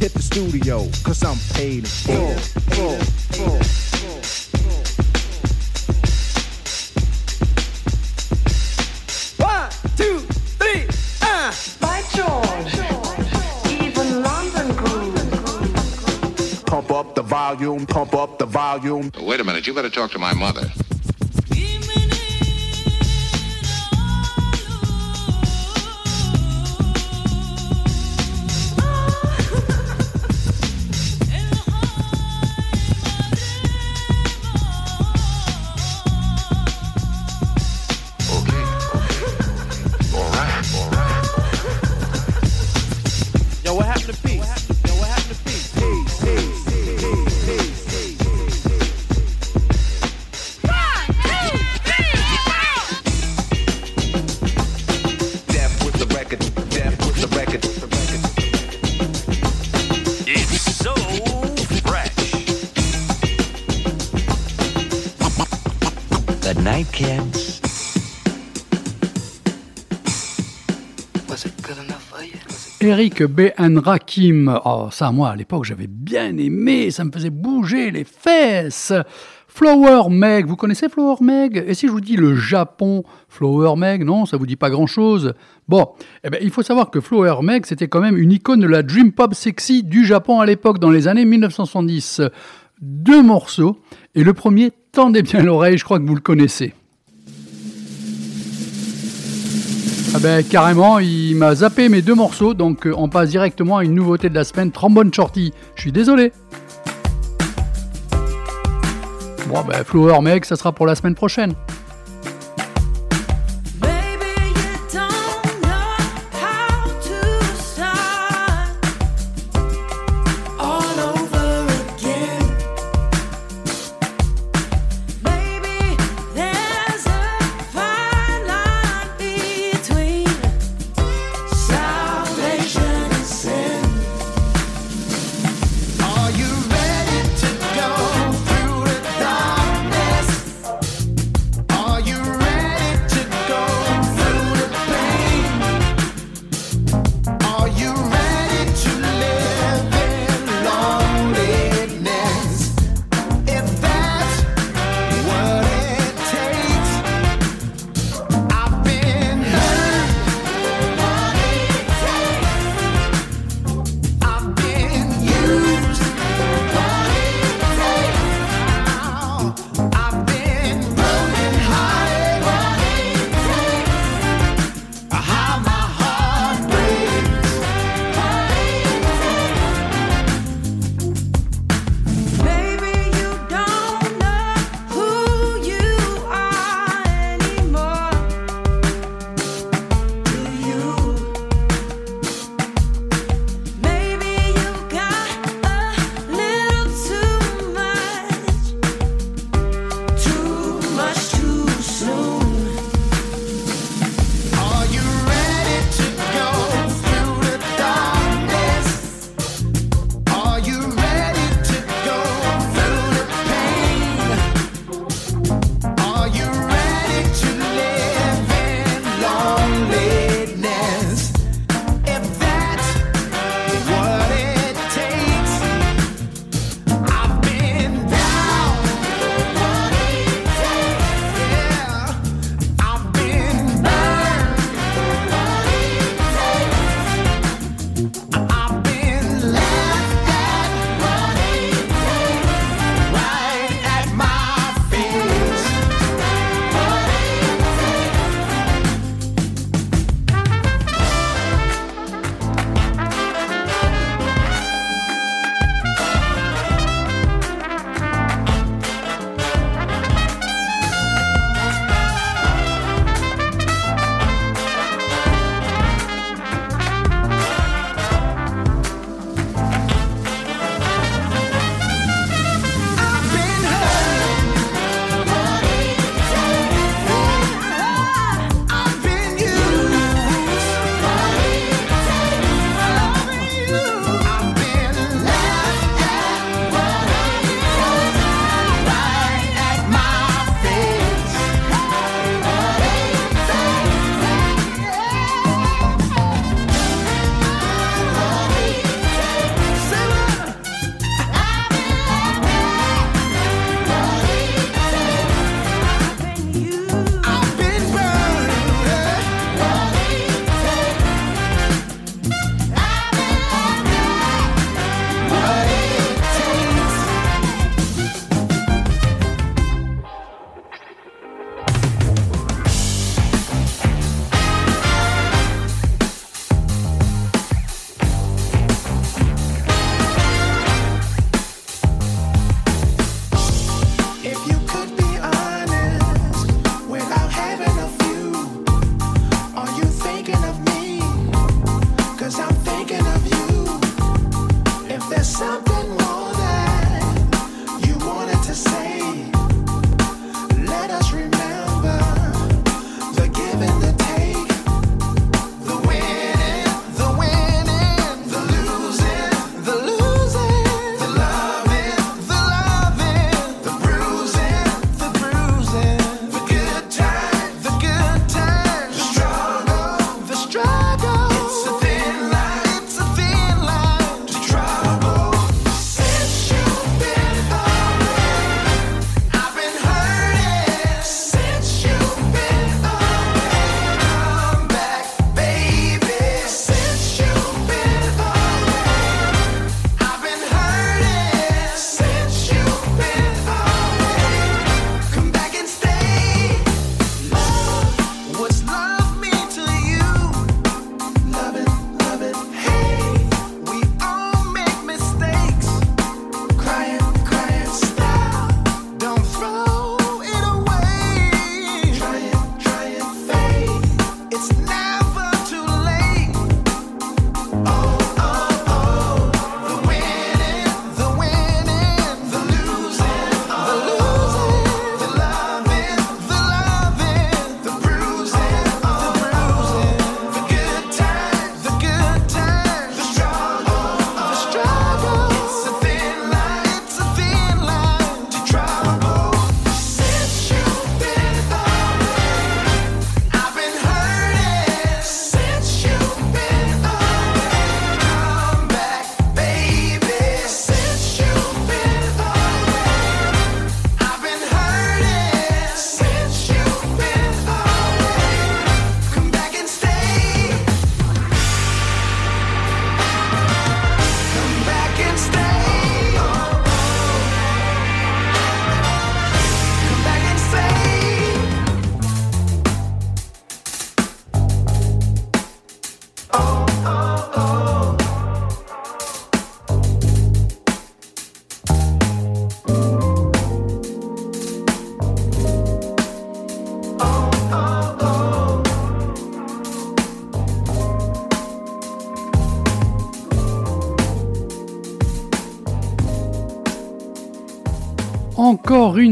Hit the studio, cause I'm paid in full. full, full. One, two, three, uh. By George, even London groove. Pump up the volume, pump up the volume. Wait a minute, you better talk to my mother. Eric B. and Rakim. Oh, ça, moi, à l'époque, j'avais bien aimé. Ça me faisait bouger les fesses. Flower Meg. Vous connaissez Flower Meg? Et si je vous dis le Japon Flower Meg, non, ça vous dit pas grand-chose. Bon, eh ben, il faut savoir que Flower Meg, c'était quand même une icône de la dream pop sexy du Japon à l'époque, dans les années 1970. Deux morceaux. Et le premier, tendez bien l'oreille, je crois que vous le connaissez. Ah ben carrément, il m'a zappé mes deux morceaux, donc euh, on passe directement à une nouveauté de la semaine, Trombone Shorty. Je suis désolé. Bon ben Flower Meg, ça sera pour la semaine prochaine.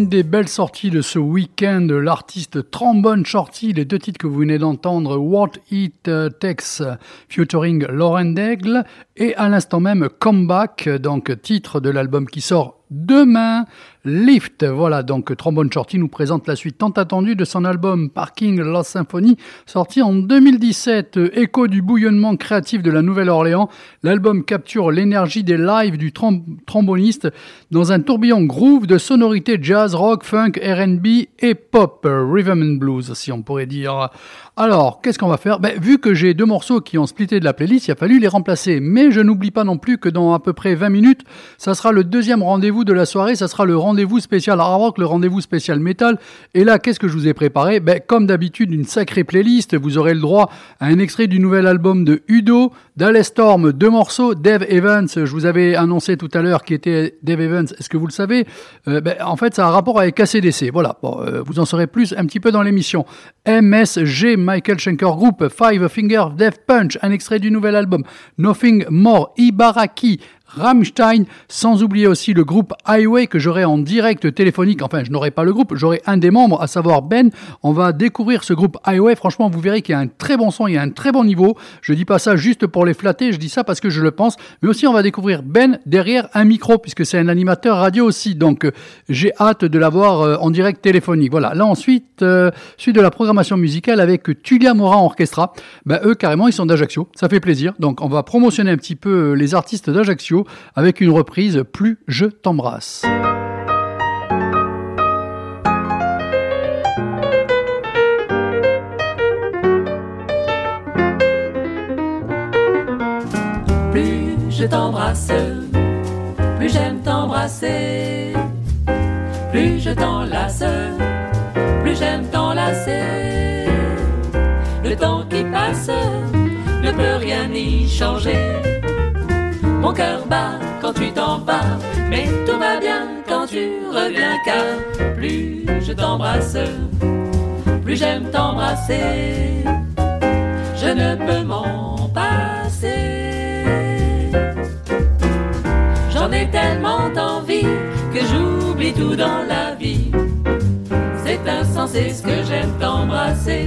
Des belles sorties de ce week-end, l'artiste Trombone Shorty, les deux titres que vous venez d'entendre, What It Takes featuring Lauren Daigle, et à l'instant même Comeback, donc titre de l'album qui sort demain. Lift, voilà, donc Trombone Shorty nous présente la suite tant attendue de son album Parking Lost Symphony, sorti en 2017. Écho du bouillonnement créatif de la Nouvelle-Orléans, l'album capture l'énergie des lives du trom- tromboniste dans un tourbillon groove de sonorités jazz, rock, funk, R&B et pop, rhythm and blues, si on pourrait dire. Alors, qu'est-ce qu'on va faire? Ben, Vu que j'ai deux morceaux qui ont splitté de la playlist, il a fallu les remplacer. Mais je n'oublie pas non plus que dans à peu près 20 minutes, ça sera le deuxième rendez-vous de la soirée, ça sera le rendez-vous spécial hard rock, le rendez-vous spécial metal. Et là, qu'est-ce que je vous ai préparé? Ben, Comme d'habitude, une sacrée playlist. Vous aurez le droit à un extrait du nouvel album de Udo, d'Alestorm, deux morceaux, Dave Evans, je vous avais annoncé tout à l'heure qui était Dave Evans, est-ce que vous le savez? Euh, ben, En fait, ça a un rapport avec ACDC. Voilà, bon, euh, vous en saurez plus un petit peu dans l'émission. MSG, Michael Schenker Group, Five Finger Death Punch, un extrait du nouvel album. Nothing More, Ibaraki, Rammstein, sans oublier aussi le groupe Highway que j'aurai en direct téléphonique. Enfin, je n'aurai pas le groupe, j'aurai un des membres, à savoir Ben. On va découvrir ce groupe Highway. Franchement, vous verrez qu'il y a un très bon son, il y a un très bon niveau. Je dis pas ça juste pour les flatter, je dis ça parce que je le pense. Mais aussi, on va découvrir Ben derrière un micro, puisque c'est un animateur radio aussi. Donc, euh, j'ai hâte de l'avoir euh, en direct téléphonique. Voilà. Là, ensuite, euh, suite de la programmation musicale avec Tulia Morin Orchestra. Ben, eux, carrément, ils sont d'Ajaccio. Ça fait plaisir. Donc, on va promotionner un petit peu les artistes d'Ajaccio avec une reprise Plus je t'embrasse. Plus je t'embrasse, plus j'aime t'embrasser. Plus je t'enlace, plus j'aime t'enlacer. Le temps qui passe ne peut rien y changer. Mon cœur bat quand tu t'en vas, mais tout va bien quand tu reviens car plus je t'embrasse, plus j'aime t'embrasser. Je ne peux m'en passer. J'en ai tellement envie que j'oublie tout dans la vie. C'est insensé ce que j'aime t'embrasser.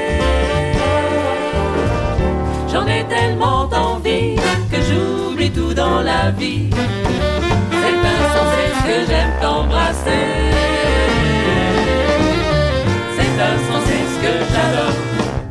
Tellement envie que j'oublie tout dans la vie. C'est insensé ce que j'aime t'embrasser. C'est insensé ce que j'adore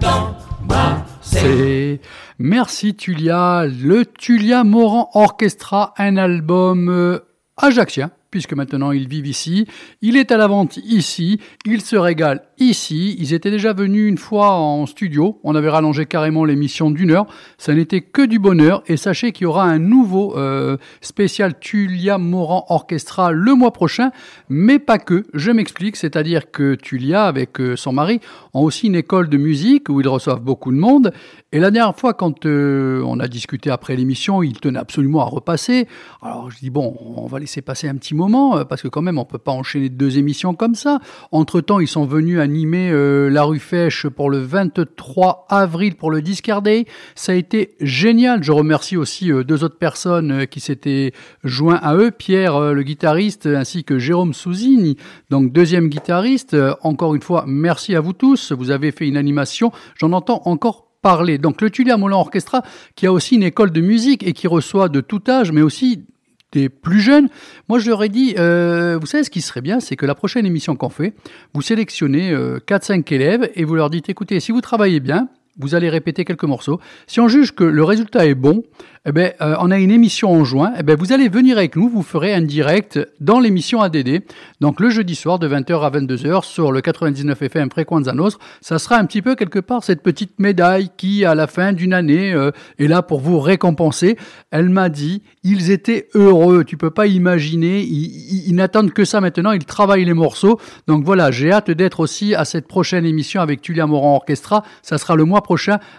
t'embrasser. Merci Tulia, le Tulia Moran Orchestra, un album euh, ajaxien, puisque maintenant ils vivent ici. Il est à la vente ici, il se régale ici. Ils étaient déjà venus une fois en studio, on avait rallongé carrément l'émission d'une heure. Ça n'était que du bonheur, et sachez qu'il y aura un nouveau euh, spécial Tulia Moran Orchestra le mois prochain, mais pas que. Je m'explique, c'est-à-dire que Tulia, avec euh, son mari, ont aussi une école de musique où ils reçoivent beaucoup de monde. Et la dernière fois, quand euh, on a discuté après l'émission, ils tenaient absolument à repasser. Alors je dis bon, on va laisser passer un petit moment parce que quand même, on peut pas enchaîner deux émissions comme ça. Entre temps, ils sont venus animer euh, la rue Fèche pour le 23 avril pour le Discard Day. Ça a été génial. Je remercie aussi euh, deux autres personnes euh, qui s'étaient joints à eux, Pierre, le guitariste, ainsi que Jérôme Souzini, donc deuxième guitariste. Encore une fois, merci à vous tous. Vous avez fait une animation. J'en entends encore parler. Donc le Tulia Moulin Orchestra, qui a aussi une école de musique et qui reçoit de tout âge, mais aussi des plus jeunes. Moi, je leur ai dit, euh, vous savez ce qui serait bien, c'est que la prochaine émission qu'on fait, vous sélectionnez euh, 4-5 élèves et vous leur dites, écoutez, si vous travaillez bien, vous allez répéter quelques morceaux. Si on juge que le résultat est bon, eh ben, euh, on a une émission en juin. Eh ben, vous allez venir avec nous, vous ferez un direct dans l'émission ADD. Donc le jeudi soir de 20h à 22h sur le 99 FM Frequenza Nostra. Ça sera un petit peu quelque part cette petite médaille qui, à la fin d'une année, euh, est là pour vous récompenser. Elle m'a dit, ils étaient heureux. Tu peux pas imaginer. Ils, n'attendent que ça maintenant. Ils travaillent les morceaux. Donc voilà, j'ai hâte d'être aussi à cette prochaine émission avec Tulia Moran Orchestra. Ça sera le mois prochain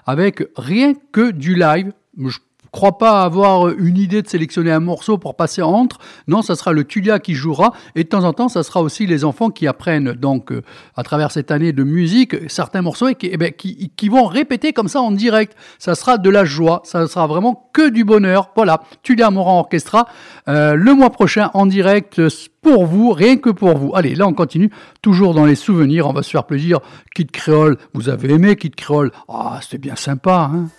avec rien que du live. Crois pas avoir une idée de sélectionner un morceau pour passer entre. Non, ça sera le Tulia qui jouera et de temps en temps, ça sera aussi les enfants qui apprennent donc euh, à travers cette année de musique certains morceaux et qui, eh ben, qui, qui vont répéter comme ça en direct. Ça sera de la joie, ça sera vraiment que du bonheur. Voilà, Tulia Moran Orchestra euh, le mois prochain en direct pour vous, rien que pour vous. Allez, là on continue, toujours dans les souvenirs, on va se faire plaisir. Kid Creole, vous avez aimé Kid Creole Ah, c'était bien sympa, hein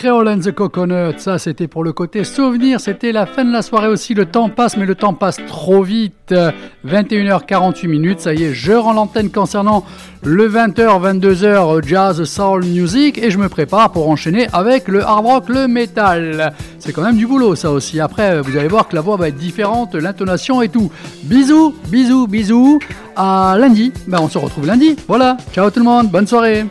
Creole and the Coconut, ça c'était pour le côté souvenir, c'était la fin de la soirée aussi, le temps passe mais le temps passe trop vite, 21h48 minutes, ça y est, je rends l'antenne concernant le 20h, euh, 22h jazz, soul, music. Et je me prépare pour enchaîner avec le hard rock, le metal. C'est quand même du boulot ça aussi, après vous allez voir que la voix va être différente, l'intonation et tout. Bisous, bisous, bisous, à lundi, ben, on se retrouve lundi, voilà, ciao tout le monde, bonne soirée.